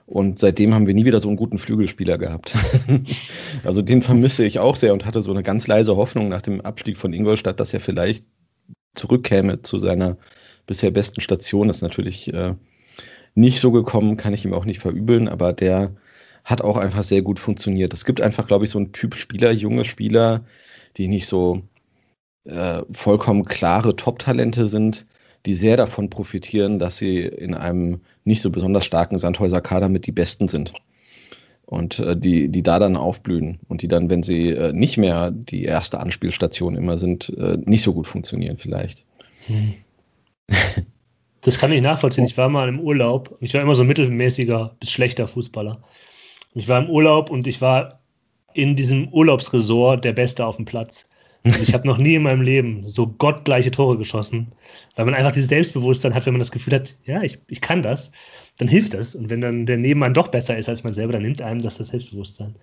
Und seitdem haben wir nie wieder so einen guten Flügelspieler gehabt. also den vermisse ich auch sehr und hatte so eine ganz leise Hoffnung nach dem Abstieg von Ingolstadt, dass er vielleicht zurückkäme zu seiner bisher besten Station. Das ist natürlich äh, nicht so gekommen, kann ich ihm auch nicht verübeln, aber der hat auch einfach sehr gut funktioniert. Es gibt einfach, glaube ich, so einen Typ Spieler, junge Spieler, die nicht so äh, vollkommen klare Top-Talente sind, die sehr davon profitieren, dass sie in einem nicht so besonders starken Sandhäuser Kader mit die Besten sind. Und äh, die, die da dann aufblühen und die dann, wenn sie äh, nicht mehr die erste Anspielstation immer sind, äh, nicht so gut funktionieren vielleicht. Hm. Das kann ich nachvollziehen. Ich war mal im Urlaub. Ich war immer so mittelmäßiger bis schlechter Fußballer. Ich war im Urlaub und ich war in diesem Urlaubsresort der Beste auf dem Platz. Und ich habe noch nie in meinem Leben so gottgleiche Tore geschossen, weil man einfach dieses Selbstbewusstsein hat, wenn man das Gefühl hat, ja, ich, ich kann das, dann hilft das. Und wenn dann der Nebenmann doch besser ist als man selber, dann nimmt einem das das Selbstbewusstsein.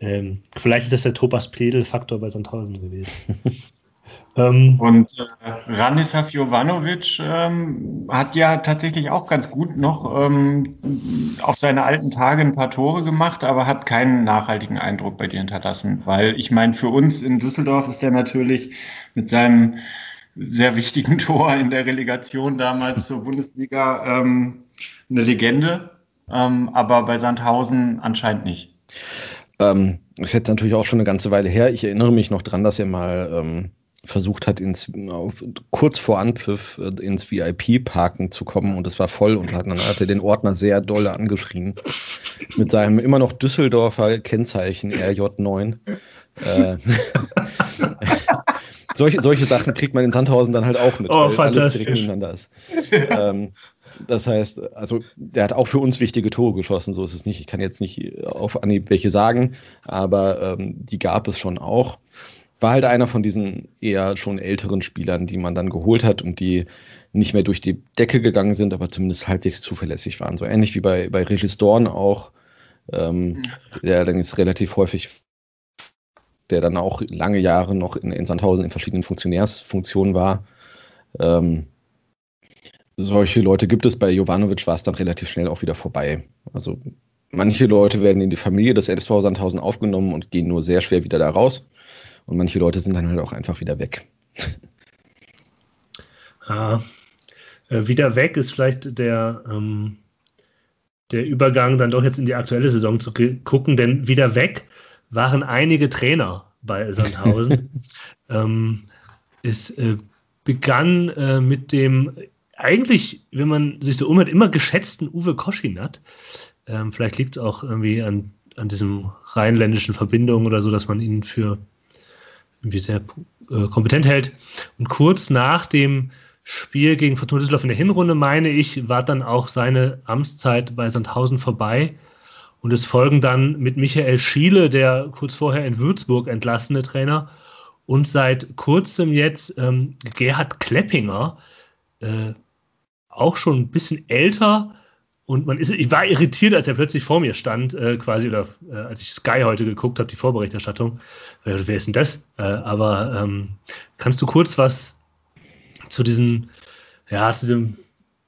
Ähm, vielleicht ist das der Thomas Pledel-Faktor bei Sandhausen gewesen. Ähm, und äh, Ranislav Jovanovic ähm, hat ja tatsächlich auch ganz gut noch ähm, auf seine alten Tage ein paar Tore gemacht, aber hat keinen nachhaltigen Eindruck bei dir hinterlassen. Weil ich meine, für uns in Düsseldorf ist er natürlich mit seinem sehr wichtigen Tor in der Relegation damals zur Bundesliga ähm, eine Legende, ähm, aber bei Sandhausen anscheinend nicht. Ähm, das ist jetzt natürlich auch schon eine ganze Weile her. Ich erinnere mich noch dran, dass er mal ähm, versucht hat, ins, kurz vor Anpfiff äh, ins VIP-Parken zu kommen und es war voll und hat, dann hat er den Ordner sehr doll angeschrien. Mit seinem immer noch Düsseldorfer Kennzeichen RJ9. Äh, solche, solche Sachen kriegt man in Sandhausen dann halt auch mit, oh, weil alles direkt miteinander ist. ähm, das heißt, also der hat auch für uns wichtige Tore geschossen, so ist es nicht. Ich kann jetzt nicht auf Anhieb welche sagen, aber ähm, die gab es schon auch war halt einer von diesen eher schon älteren Spielern, die man dann geholt hat und die nicht mehr durch die Decke gegangen sind, aber zumindest halbwegs zuverlässig waren. So ähnlich wie bei, bei Regis Dorn auch, ähm, der dann jetzt relativ häufig, der dann auch lange Jahre noch in, in Sandhausen in verschiedenen Funktionärsfunktionen war. Ähm, solche Leute gibt es. Bei Jovanovic war es dann relativ schnell auch wieder vorbei. Also manche Leute werden in die Familie des LSV Sandhausen aufgenommen und gehen nur sehr schwer wieder da raus. Und manche Leute sind dann halt auch einfach wieder weg. Ah, äh, wieder weg ist vielleicht der, ähm, der Übergang dann doch jetzt in die aktuelle Saison zu gucken, denn wieder weg waren einige Trainer bei Sandhausen. ähm, es äh, begann äh, mit dem eigentlich, wenn man sich so umhört, immer geschätzten Uwe Koschinat. Ähm, vielleicht liegt es auch irgendwie an, an diesem rheinländischen Verbindungen oder so, dass man ihn für irgendwie sehr äh, kompetent hält. Und kurz nach dem Spiel gegen Fortuna Düsseldorf in der Hinrunde, meine ich, war dann auch seine Amtszeit bei Sandhausen vorbei. Und es folgen dann mit Michael Schiele, der kurz vorher in Würzburg entlassene Trainer, und seit kurzem jetzt ähm, Gerhard Kleppinger, äh, auch schon ein bisschen älter, und man ist, ich war irritiert, als er plötzlich vor mir stand, äh, quasi, oder äh, als ich Sky heute geguckt habe, die Vorberichterstattung. Äh, wer ist denn das? Äh, aber ähm, kannst du kurz was zu diesen, ja, zu diesem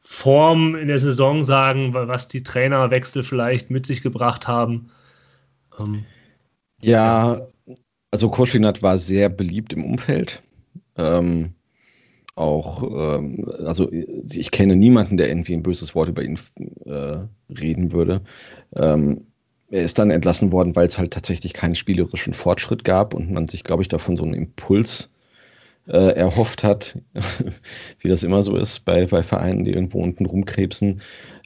Form in der Saison sagen, was die Trainerwechsel vielleicht mit sich gebracht haben? Ähm, ja, also Koschinat war sehr beliebt im Umfeld. Ähm, auch, ähm, also ich kenne niemanden, der irgendwie ein böses Wort über ihn äh, reden würde. Ähm, er ist dann entlassen worden, weil es halt tatsächlich keinen spielerischen Fortschritt gab und man sich, glaube ich, davon so einen Impuls äh, erhofft hat, wie das immer so ist bei, bei Vereinen, die irgendwo unten rumkrebsen.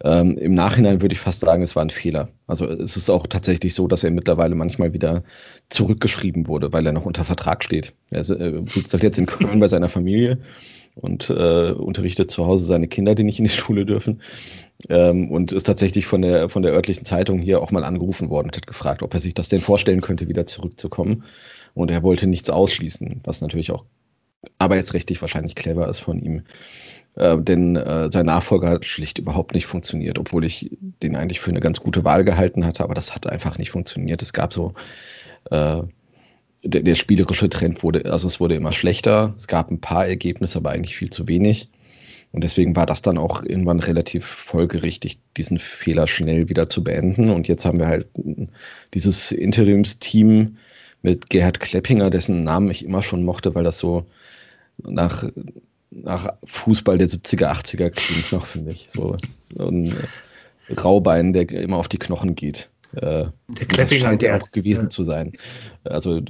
Ähm, Im Nachhinein würde ich fast sagen, es war ein Fehler. Also es ist auch tatsächlich so, dass er mittlerweile manchmal wieder zurückgeschrieben wurde, weil er noch unter Vertrag steht. Er äh, sitzt halt jetzt in Köln bei seiner Familie und äh, unterrichtet zu Hause seine Kinder, die nicht in die Schule dürfen. Ähm, und ist tatsächlich von der, von der örtlichen Zeitung hier auch mal angerufen worden und hat gefragt, ob er sich das denn vorstellen könnte, wieder zurückzukommen. Und er wollte nichts ausschließen, was natürlich auch arbeitsrechtlich wahrscheinlich clever ist von ihm. Äh, denn äh, sein Nachfolger hat schlicht überhaupt nicht funktioniert, obwohl ich den eigentlich für eine ganz gute Wahl gehalten hatte, aber das hat einfach nicht funktioniert. Es gab so äh, der, der, spielerische Trend wurde, also es wurde immer schlechter. Es gab ein paar Ergebnisse, aber eigentlich viel zu wenig. Und deswegen war das dann auch irgendwann relativ folgerichtig, diesen Fehler schnell wieder zu beenden. Und jetzt haben wir halt dieses Interimsteam mit Gerhard Kleppinger, dessen Namen ich immer schon mochte, weil das so nach, nach Fußball der 70er, 80er klingt noch, finde ich. So ein Raubein, der immer auf die Knochen geht. Äh, der das scheint ja auch gewesen ja. zu sein. Also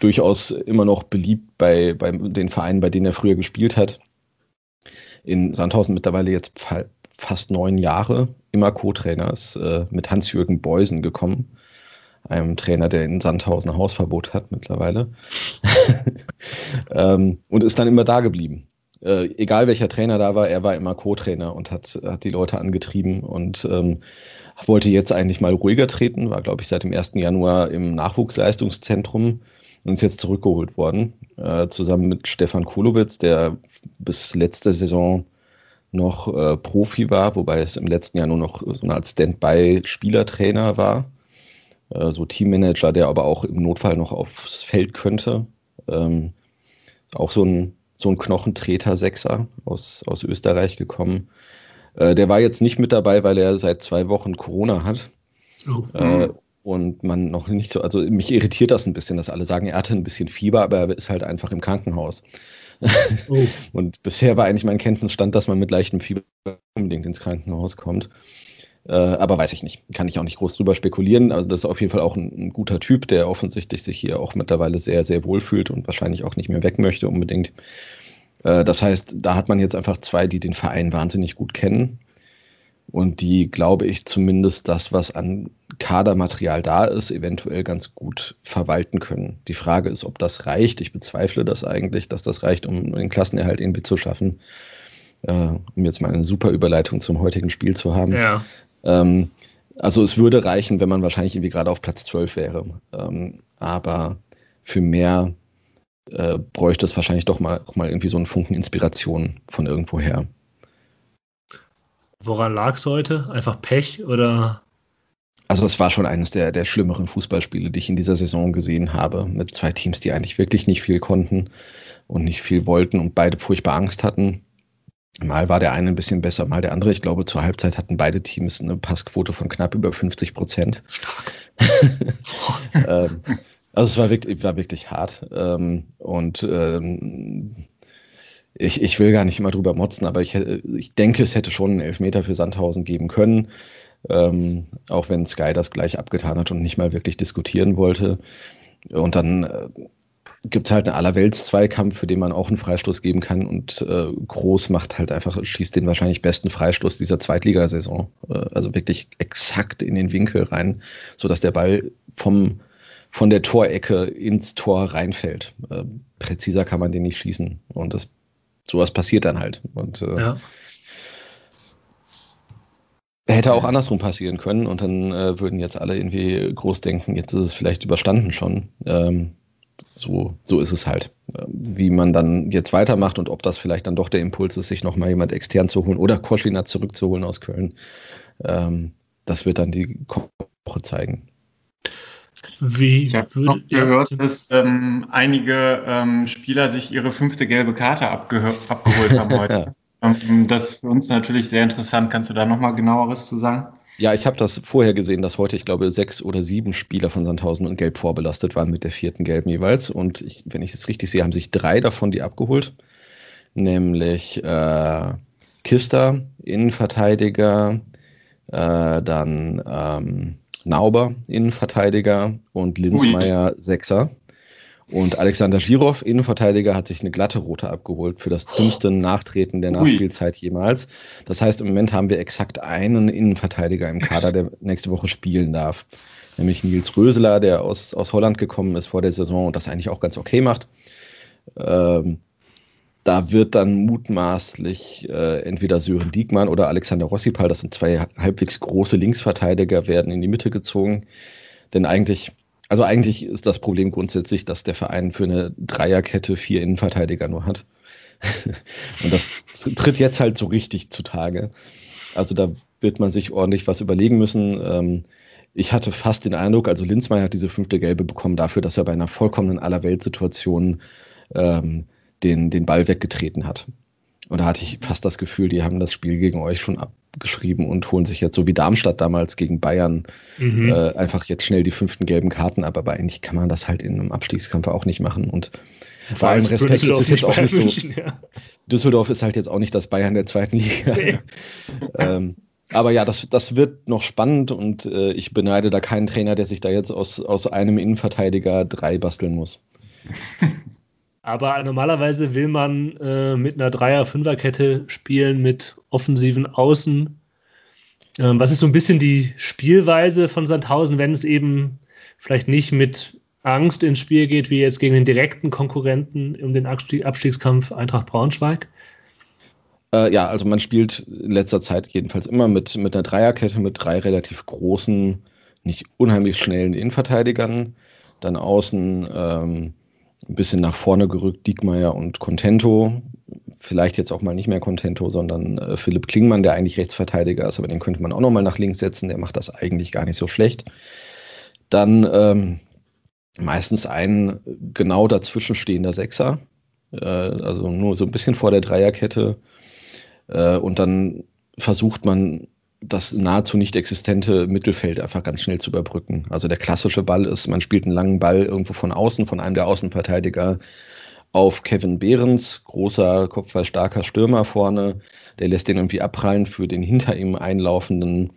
durchaus immer noch beliebt bei, bei den Vereinen, bei denen er früher gespielt hat. In Sandhausen mittlerweile jetzt fast neun Jahre, immer Co-Trainer, ist äh, mit Hans-Jürgen Beusen gekommen, einem Trainer, der in Sandhausen Hausverbot hat mittlerweile. ähm, und ist dann immer da geblieben. Äh, egal welcher Trainer da war, er war immer Co-Trainer und hat, hat die Leute angetrieben und ähm, wollte jetzt eigentlich mal ruhiger treten, war, glaube ich, seit dem 1. Januar im Nachwuchsleistungszentrum und ist jetzt zurückgeholt worden, äh, zusammen mit Stefan Kulowitz, der bis letzte Saison noch äh, Profi war, wobei es im letzten Jahr nur noch so eine Art Standby-Spielertrainer war. Äh, so Teammanager, der aber auch im Notfall noch aufs Feld könnte. Ähm, auch so ein, so ein Knochentreter-Sechser aus, aus Österreich gekommen. Äh, der war jetzt nicht mit dabei, weil er seit zwei Wochen Corona hat. Oh. Äh, und man noch nicht so, also mich irritiert das ein bisschen, dass alle sagen, er hatte ein bisschen Fieber, aber er ist halt einfach im Krankenhaus. Oh. und bisher war eigentlich mein Kenntnisstand, dass man mit leichtem Fieber unbedingt ins Krankenhaus kommt. Äh, aber weiß ich nicht. Kann ich auch nicht groß drüber spekulieren. Also das ist auf jeden Fall auch ein, ein, guter Typ, der offensichtlich sich hier auch mittlerweile sehr, sehr wohl fühlt und wahrscheinlich auch nicht mehr weg möchte unbedingt. Äh, das heißt, da hat man jetzt einfach zwei, die den Verein wahnsinnig gut kennen und die, glaube ich, zumindest das, was an Kadermaterial da ist, eventuell ganz gut verwalten können. Die Frage ist, ob das reicht. Ich bezweifle das eigentlich, dass das reicht, um den Klassenerhalt irgendwie zu schaffen. Äh, um jetzt mal eine super Überleitung zum heutigen Spiel zu haben. Ja. Ähm, also es würde reichen, wenn man wahrscheinlich irgendwie gerade auf Platz 12 wäre. Ähm, aber für mehr äh, bräuchte es wahrscheinlich doch mal, auch mal irgendwie so einen Funken Inspiration von irgendwoher. Woran lag es heute? Einfach Pech oder? Also es war schon eines der, der schlimmeren Fußballspiele, die ich in dieser Saison gesehen habe, mit zwei Teams, die eigentlich wirklich nicht viel konnten und nicht viel wollten und beide furchtbar Angst hatten. Mal war der eine ein bisschen besser, mal der andere. Ich glaube, zur Halbzeit hatten beide Teams eine Passquote von knapp über 50 Prozent. ähm, also es war wirklich, war wirklich hart. Ähm, und ähm, ich, ich will gar nicht immer drüber motzen, aber ich, ich denke, es hätte schon einen Elfmeter für Sandhausen geben können. Ähm, auch wenn Sky das gleich abgetan hat und nicht mal wirklich diskutieren wollte. Und dann äh, gibt es halt einen Allerwelts-Zweikampf, für den man auch einen Freistoß geben kann. Und äh, Groß macht halt einfach, schießt den wahrscheinlich besten Freistoß dieser Zweitligasaison. Äh, also wirklich exakt in den Winkel rein, sodass der Ball vom von der Torecke ins Tor reinfällt. Äh, präziser kann man den nicht schießen. Und das, sowas passiert dann halt. Und äh, ja. hätte auch andersrum passieren können und dann äh, würden jetzt alle irgendwie groß denken, jetzt ist es vielleicht überstanden schon. Ähm, so, so ist es halt. Wie man dann jetzt weitermacht und ob das vielleicht dann doch der Impuls ist, sich nochmal jemand extern zu holen oder Koschina zurückzuholen aus Köln, ähm, das wird dann die Woche zeigen. Wie ich habe noch gehört, dass ähm, einige ähm, Spieler sich ihre fünfte gelbe Karte abgeholt haben heute. ähm, das ist für uns natürlich sehr interessant. Kannst du da nochmal genaueres zu sagen? Ja, ich habe das vorher gesehen, dass heute, ich glaube, sechs oder sieben Spieler von Sandhausen und Gelb vorbelastet waren mit der vierten Gelben jeweils. Und ich, wenn ich es richtig sehe, haben sich drei davon die abgeholt. Nämlich äh, Kister, Innenverteidiger, äh, dann ähm, Nauber, Innenverteidiger und Linsmeier, Sechser. Und Alexander Girow, Innenverteidiger, hat sich eine glatte rote abgeholt für das dümmste Nachtreten der Nachspielzeit jemals. Das heißt, im Moment haben wir exakt einen Innenverteidiger im Kader, der nächste Woche spielen darf. Nämlich Nils Röseler, der aus, aus Holland gekommen ist vor der Saison und das eigentlich auch ganz okay macht. Ähm, da wird dann mutmaßlich äh, entweder Sören Diekmann oder Alexander Rossipal, das sind zwei halbwegs große Linksverteidiger, werden in die Mitte gezogen. Denn eigentlich, also eigentlich ist das Problem grundsätzlich, dass der Verein für eine Dreierkette vier Innenverteidiger nur hat. und das tritt jetzt halt so richtig zutage. Also da wird man sich ordentlich was überlegen müssen. Ähm, ich hatte fast den Eindruck, also Linzmeier hat diese fünfte Gelbe bekommen dafür, dass er bei einer vollkommenen Allerweltsituation ähm, den, den Ball weggetreten hat. Und da hatte ich fast das Gefühl, die haben das Spiel gegen euch schon abgeschrieben und holen sich jetzt, so wie Darmstadt damals gegen Bayern, mhm. äh, einfach jetzt schnell die fünften gelben Karten ab. Aber eigentlich kann man das halt in einem Abstiegskampf auch nicht machen. Und vor allem Respekt ist es jetzt auch nicht so. München, ja. Düsseldorf ist halt jetzt auch nicht das Bayern der zweiten Liga. Nee. ähm, aber ja, das, das wird noch spannend und äh, ich beneide da keinen Trainer, der sich da jetzt aus, aus einem Innenverteidiger drei basteln muss. Aber normalerweise will man äh, mit einer Dreier-Fünfer-Kette spielen mit offensiven Außen. Ähm, was ist so ein bisschen die Spielweise von Sandhausen, wenn es eben vielleicht nicht mit Angst ins Spiel geht, wie jetzt gegen den direkten Konkurrenten um den Abstiegskampf Eintracht Braunschweig? Äh, ja, also man spielt in letzter Zeit jedenfalls immer mit, mit einer Dreierkette mit drei relativ großen, nicht unheimlich schnellen Innenverteidigern. Dann außen ähm, ein bisschen nach vorne gerückt Diekmeyer und Contento. Vielleicht jetzt auch mal nicht mehr Contento, sondern äh, Philipp Klingmann, der eigentlich Rechtsverteidiger ist, aber den könnte man auch noch mal nach links setzen. Der macht das eigentlich gar nicht so schlecht. Dann ähm, meistens ein genau dazwischen stehender Sechser, äh, also nur so ein bisschen vor der Dreierkette. Äh, und dann versucht man das nahezu nicht existente Mittelfeld einfach ganz schnell zu überbrücken. Also der klassische Ball ist, man spielt einen langen Ball irgendwo von außen, von einem der Außenverteidiger auf Kevin Behrens, großer, kopfballstarker Stürmer vorne. Der lässt den irgendwie abprallen für den hinter ihm einlaufenden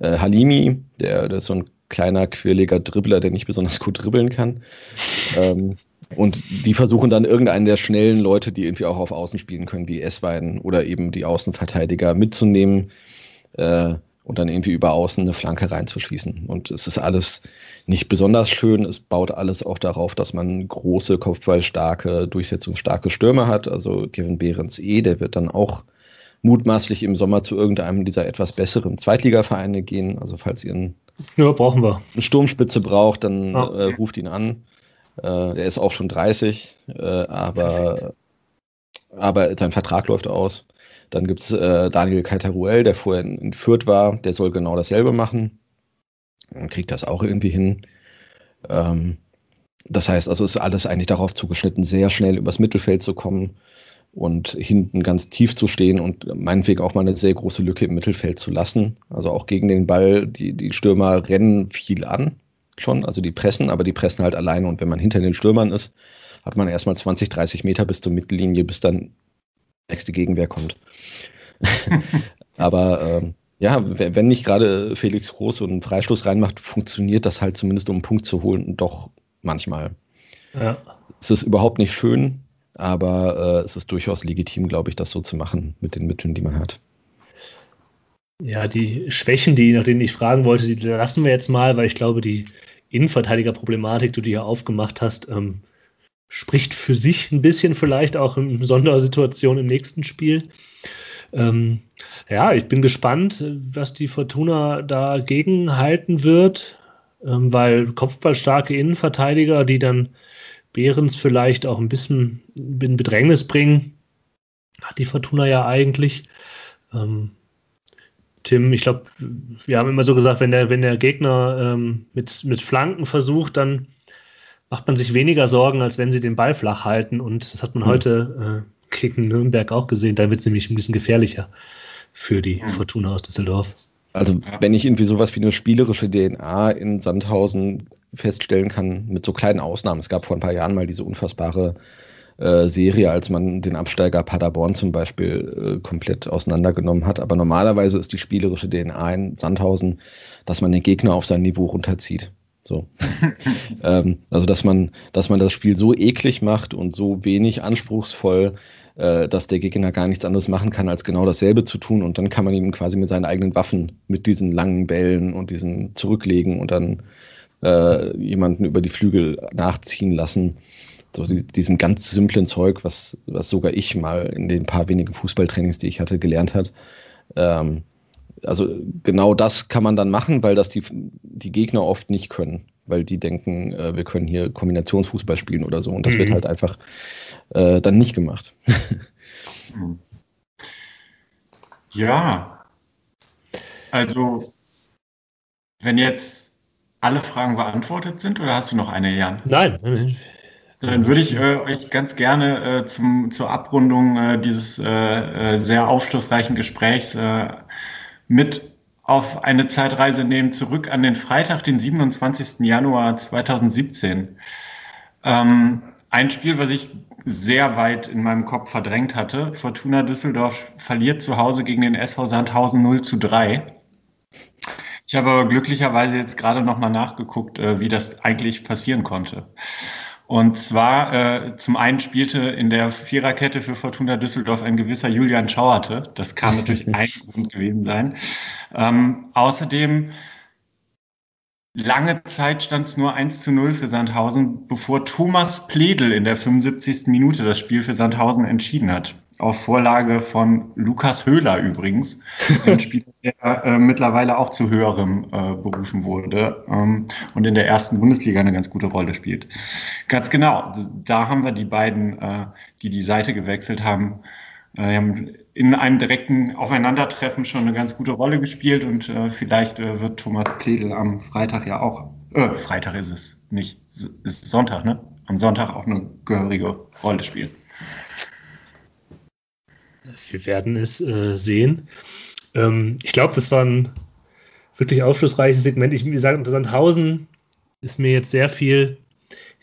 äh, Halimi, der, der ist so ein kleiner, quirliger Dribbler, der nicht besonders gut dribbeln kann. Ähm, und die versuchen dann irgendeinen der schnellen Leute, die irgendwie auch auf Außen spielen können, wie Esswein oder eben die Außenverteidiger mitzunehmen äh, und dann irgendwie über außen eine Flanke reinzuschießen. Und es ist alles nicht besonders schön. Es baut alles auch darauf, dass man große, kopfballstarke, durchsetzungsstarke Stürme hat. Also Kevin Behrens eh, der wird dann auch mutmaßlich im Sommer zu irgendeinem dieser etwas besseren Zweitligavereine gehen. Also falls ihr einen, ja, brauchen wir. eine Sturmspitze braucht, dann ja. äh, ruft ihn an. Äh, der ist auch schon 30, äh, aber, aber sein Vertrag läuft aus. Dann gibt es äh, Daniel Kaitaruel, der vorher in, Fürth war, der soll genau dasselbe machen. Und kriegt das auch irgendwie hin. Ähm, das heißt, also ist alles eigentlich darauf zugeschnitten, sehr schnell übers Mittelfeld zu kommen und hinten ganz tief zu stehen und meinetwegen auch mal eine sehr große Lücke im Mittelfeld zu lassen. Also auch gegen den Ball, die, die Stürmer rennen viel an schon, also die pressen, aber die pressen halt alleine und wenn man hinter den Stürmern ist, hat man erstmal 20, 30 Meter bis zur Mittellinie, bis dann nächste Gegenwehr kommt. Aber ähm, ja, wenn nicht gerade Felix Groß einen Freistoß reinmacht, funktioniert das halt zumindest, um einen Punkt zu holen, doch manchmal. Ja. Es ist überhaupt nicht schön, aber äh, es ist durchaus legitim, glaube ich, das so zu machen mit den Mitteln, die man hat. Ja, die Schwächen, die, nach denen ich fragen wollte, die lassen wir jetzt mal, weil ich glaube, die Innenverteidigerproblematik, die du hier aufgemacht hast, ähm, spricht für sich ein bisschen vielleicht auch in Sondersituation im nächsten Spiel. Ähm, ja, ich bin gespannt, was die Fortuna dagegen halten wird, ähm, weil kopfballstarke Innenverteidiger, die dann Behrens vielleicht auch ein bisschen in Bedrängnis bringen, hat die Fortuna ja eigentlich. Ähm, Tim, ich glaube, wir haben immer so gesagt, wenn der, wenn der Gegner ähm, mit, mit Flanken versucht, dann macht man sich weniger Sorgen, als wenn sie den Ball flach halten. Und das hat man mhm. heute äh, gegen Nürnberg auch gesehen. Da wird es nämlich ein bisschen gefährlicher für die mhm. Fortuna aus Düsseldorf. Also, wenn ich irgendwie sowas wie eine spielerische DNA in Sandhausen feststellen kann, mit so kleinen Ausnahmen. Es gab vor ein paar Jahren mal diese unfassbare äh, Serie, als man den Absteiger Paderborn zum Beispiel äh, komplett auseinandergenommen hat. Aber normalerweise ist die spielerische DNA in Sandhausen, dass man den Gegner auf sein Niveau runterzieht. So. ähm, also, dass man, dass man das Spiel so eklig macht und so wenig anspruchsvoll, äh, dass der Gegner gar nichts anderes machen kann, als genau dasselbe zu tun. Und dann kann man ihm quasi mit seinen eigenen Waffen, mit diesen langen Bällen und diesen zurücklegen und dann äh, jemanden über die Flügel nachziehen lassen. So diesem ganz simplen Zeug, was, was sogar ich mal in den paar wenigen Fußballtrainings, die ich hatte, gelernt hat. Ähm, also genau das kann man dann machen, weil das die, die Gegner oft nicht können, weil die denken, äh, wir können hier Kombinationsfußball spielen oder so und das mhm. wird halt einfach äh, dann nicht gemacht. Hm. Ja, also wenn jetzt alle Fragen beantwortet sind, oder hast du noch eine, Jan? Nein. Dann würde ich äh, euch ganz gerne äh, zum, zur Abrundung äh, dieses äh, äh, sehr aufschlussreichen Gesprächs äh, mit auf eine Zeitreise nehmen, zurück an den Freitag, den 27. Januar 2017. Ähm, ein Spiel, was ich sehr weit in meinem Kopf verdrängt hatte. Fortuna Düsseldorf verliert zu Hause gegen den SV Sandhausen 0 zu 3. Ich habe aber glücklicherweise jetzt gerade nochmal nachgeguckt, äh, wie das eigentlich passieren konnte. Und zwar äh, zum einen spielte in der Viererkette für Fortuna Düsseldorf ein gewisser Julian Schauerte. Das kann natürlich ein Grund gewesen sein. Ähm, außerdem Lange Zeit stand es nur 1 zu 0 für Sandhausen, bevor Thomas Pledel in der 75. Minute das Spiel für Sandhausen entschieden hat. Auf Vorlage von Lukas Höhler übrigens, ein Spieler, der äh, mittlerweile auch zu höherem äh, berufen wurde ähm, und in der ersten Bundesliga eine ganz gute Rolle spielt. Ganz genau, da haben wir die beiden, äh, die die Seite gewechselt haben, äh, haben in einem direkten Aufeinandertreffen schon eine ganz gute Rolle gespielt und äh, vielleicht äh, wird Thomas Pledel am Freitag ja auch, äh, Freitag ist es nicht, ist Sonntag, ne? Am Sonntag auch eine gehörige Rolle spielen. Wir werden es äh, sehen. Ähm, ich glaube, das war ein wirklich aufschlussreiches Segment. Ich, wie gesagt, Sandhausen ist mir jetzt sehr viel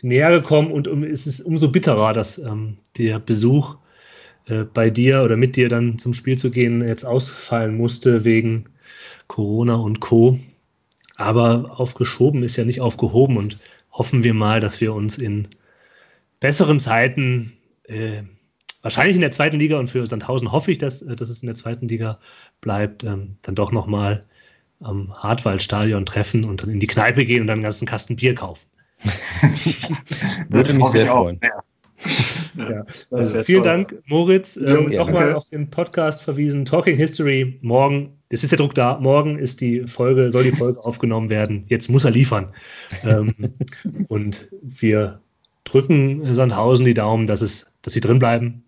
näher gekommen und um, es ist umso bitterer, dass ähm, der Besuch äh, bei dir oder mit dir dann zum Spiel zu gehen jetzt ausfallen musste wegen Corona und Co. Aber aufgeschoben ist ja nicht aufgehoben und hoffen wir mal, dass wir uns in besseren Zeiten, äh, wahrscheinlich in der zweiten Liga und für Sandhausen hoffe ich, dass, äh, dass es in der zweiten Liga bleibt, ähm, dann doch nochmal am Hartwaldstadion treffen und dann in die Kneipe gehen und dann einen ganzen Kasten Bier kaufen. Würde mich sehr freuen. Ja. Also vielen toll. Dank, Moritz. Ähm, Nochmal auf den Podcast verwiesen. Talking History. Morgen, es ist der Druck da. Morgen ist die Folge, soll die Folge aufgenommen werden. Jetzt muss er liefern. ähm, und wir drücken Sandhausen die Daumen, dass, es, dass sie drin bleiben.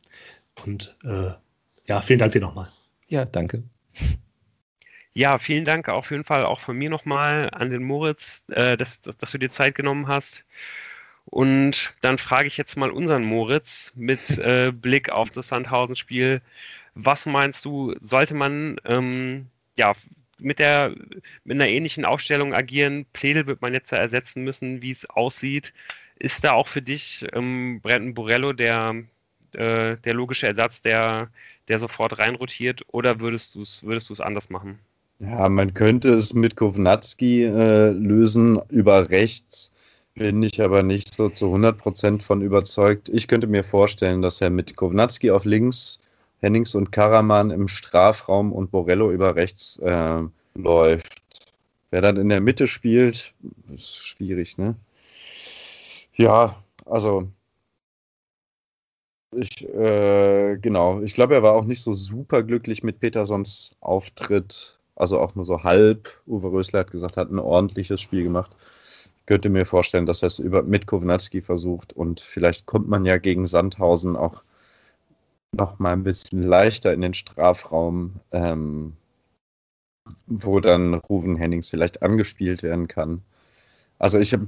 Und äh, ja, vielen Dank dir nochmal. Ja, danke. Ja, vielen Dank auf jeden Fall auch von mir nochmal an den Moritz, äh, dass, dass, dass, du dir Zeit genommen hast. Und dann frage ich jetzt mal unseren Moritz mit äh, Blick auf das Sandhausen-Spiel. Was meinst du, sollte man ähm, ja, mit, der, mit einer ähnlichen Aufstellung agieren? Pledel wird man jetzt ersetzen müssen, wie es aussieht. Ist da auch für dich ähm, Brenton Borello der, äh, der logische Ersatz, der, der sofort reinrotiert? Oder würdest du es würdest anders machen? Ja, man könnte es mit Kovnatski äh, lösen über rechts bin ich aber nicht so zu 100% von überzeugt. Ich könnte mir vorstellen, dass er mit Kovnatski auf links, Hennings und Karaman im Strafraum und Borello über rechts äh, läuft. Wer dann in der Mitte spielt, ist schwierig, ne? Ja, also ich, äh, genau. Ich glaube, er war auch nicht so super glücklich mit Petersons Auftritt. Also auch nur so halb. Uwe Rösler hat gesagt, hat ein ordentliches Spiel gemacht könnte mir vorstellen, dass er es über, mit Kownatski versucht und vielleicht kommt man ja gegen Sandhausen auch noch mal ein bisschen leichter in den Strafraum, ähm, wo dann Ruven Hennings vielleicht angespielt werden kann. Also ich habe,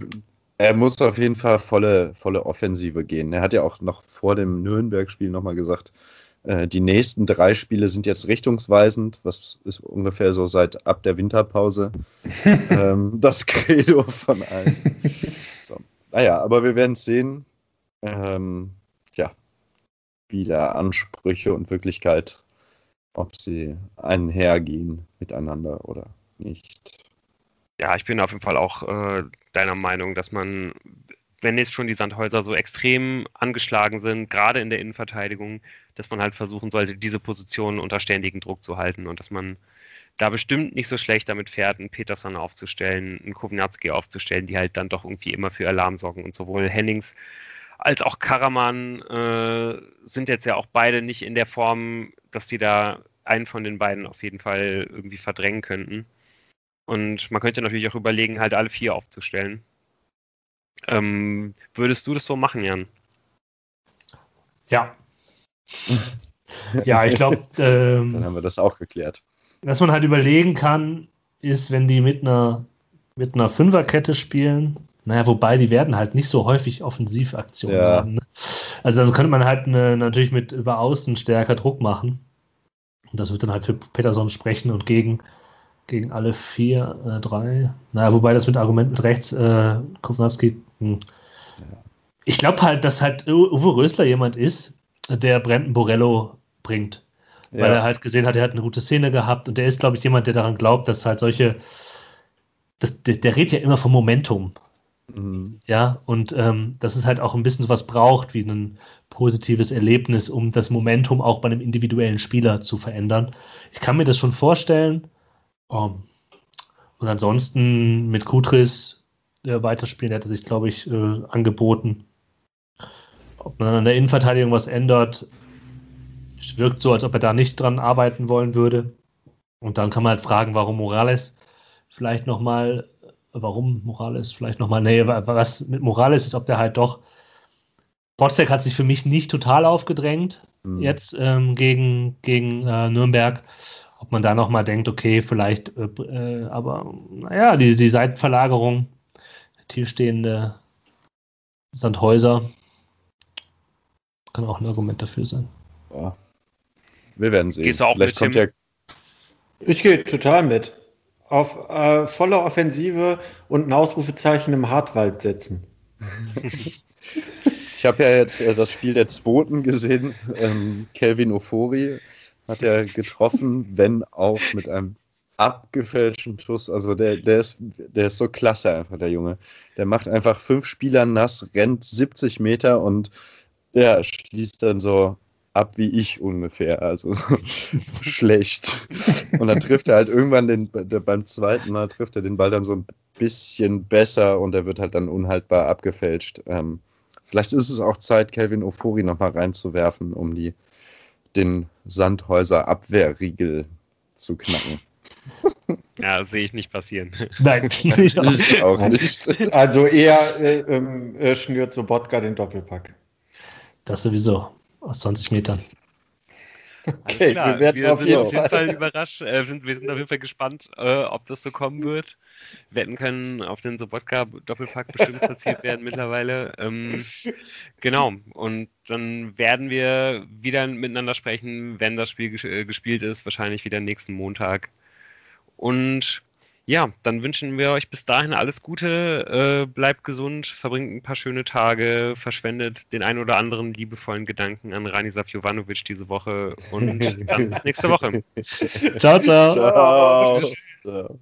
er muss auf jeden Fall volle, volle Offensive gehen. Er hat ja auch noch vor dem Nürnberg-Spiel nochmal gesagt, äh, die nächsten drei Spiele sind jetzt richtungsweisend, was ist ungefähr so seit ab der Winterpause ähm, das Credo von allen. So. Naja, aber wir werden es sehen. Ähm, ja, wieder Ansprüche und Wirklichkeit, ob sie einhergehen miteinander oder nicht. Ja, ich bin auf jeden Fall auch äh, deiner Meinung, dass man, wenn jetzt schon die Sandhäuser so extrem angeschlagen sind, gerade in der Innenverteidigung, dass man halt versuchen sollte, diese Position unter ständigen Druck zu halten und dass man da bestimmt nicht so schlecht damit fährt, einen Peterson aufzustellen, einen Kovnatski aufzustellen, die halt dann doch irgendwie immer für Alarm sorgen. Und sowohl Hennings als auch Karaman äh, sind jetzt ja auch beide nicht in der Form, dass die da einen von den beiden auf jeden Fall irgendwie verdrängen könnten. Und man könnte natürlich auch überlegen, halt alle vier aufzustellen. Ähm, würdest du das so machen, Jan? Ja, Ja, ich glaube. Ähm, Dann haben wir das auch geklärt. Was man halt überlegen kann, ist, wenn die mit einer, mit einer Fünferkette spielen, naja, wobei die werden halt nicht so häufig Offensivaktionen ja. haben. Ne? Also dann könnte man halt eine, natürlich mit über Außen stärker Druck machen. Und das wird dann halt für Peterson sprechen und gegen, gegen alle vier, äh, drei. Naja, wobei das mit Argument mit rechts, äh, Kovnatski, hm. Ich glaube halt, dass halt Uwe Rösler jemand ist, der Brandon Borello bringt. Ja. Weil er halt gesehen hat, er hat eine gute Szene gehabt und der ist, glaube ich, jemand, der daran glaubt, dass halt solche. Das, der, der redet ja immer vom Momentum. Mhm. Ja, und ähm, dass es halt auch ein bisschen was braucht, wie ein positives Erlebnis, um das Momentum auch bei einem individuellen Spieler zu verändern. Ich kann mir das schon vorstellen. Um, und ansonsten mit Kutris äh, weiterspielen, hätte sich, glaube ich, äh, angeboten. Ob man an der Innenverteidigung was ändert, wirkt so, als ob er da nicht dran arbeiten wollen würde. Und dann kann man halt fragen, warum Morales vielleicht nochmal warum Morales vielleicht nochmal, nee, was mit Morales ist, ob der halt doch, Botzek hat sich für mich nicht total aufgedrängt mhm. jetzt ähm, gegen, gegen äh, Nürnberg. Ob man da nochmal denkt, okay, vielleicht, äh, äh, aber naja, die, die Seitenverlagerung, tiefstehende Sandhäuser, kann auch ein Argument dafür sein. Ja. Wir werden sehen. Gehst du auch Vielleicht mit, kommt ja. Ich gehe total mit auf äh, volle Offensive und ein Ausrufezeichen im Hartwald setzen. Ich habe ja jetzt äh, das Spiel der Zweiten gesehen. Ähm, Kelvin Ofori hat er getroffen, wenn auch mit einem abgefälschten Schuss. Also der, der, ist, der ist so klasse einfach, der Junge. Der macht einfach fünf Spieler nass, rennt 70 Meter und ja, schließt dann so ab wie ich ungefähr, also so schlecht. Und dann trifft er halt irgendwann den, der, beim zweiten Mal trifft er den Ball dann so ein bisschen besser und er wird halt dann unhaltbar abgefälscht. Ähm, vielleicht ist es auch Zeit, Kelvin Ofori nochmal reinzuwerfen, um die, den Sandhäuser Abwehrriegel zu knacken. Ja, sehe ich nicht passieren. Nein, ich auch nicht. Also eher äh, äh, schnürt Sobotka den Doppelpack. Das sowieso aus 20 Metern. Okay, wir, werden wir sind auf jeden Fall überrascht, äh, sind, wir sind auf jeden Fall gespannt, äh, ob das so kommen wird. Wetten können auf den Sobotka-Doppelpack bestimmt platziert werden mittlerweile. Ähm, genau, und dann werden wir wieder miteinander sprechen, wenn das Spiel ges äh, gespielt ist, wahrscheinlich wieder nächsten Montag. Und ja, dann wünschen wir euch bis dahin alles Gute, äh, bleibt gesund, verbringt ein paar schöne Tage, verschwendet den ein oder anderen liebevollen Gedanken an Rani Jovanovic diese Woche und dann bis nächste Woche. ciao, ciao. ciao. ciao.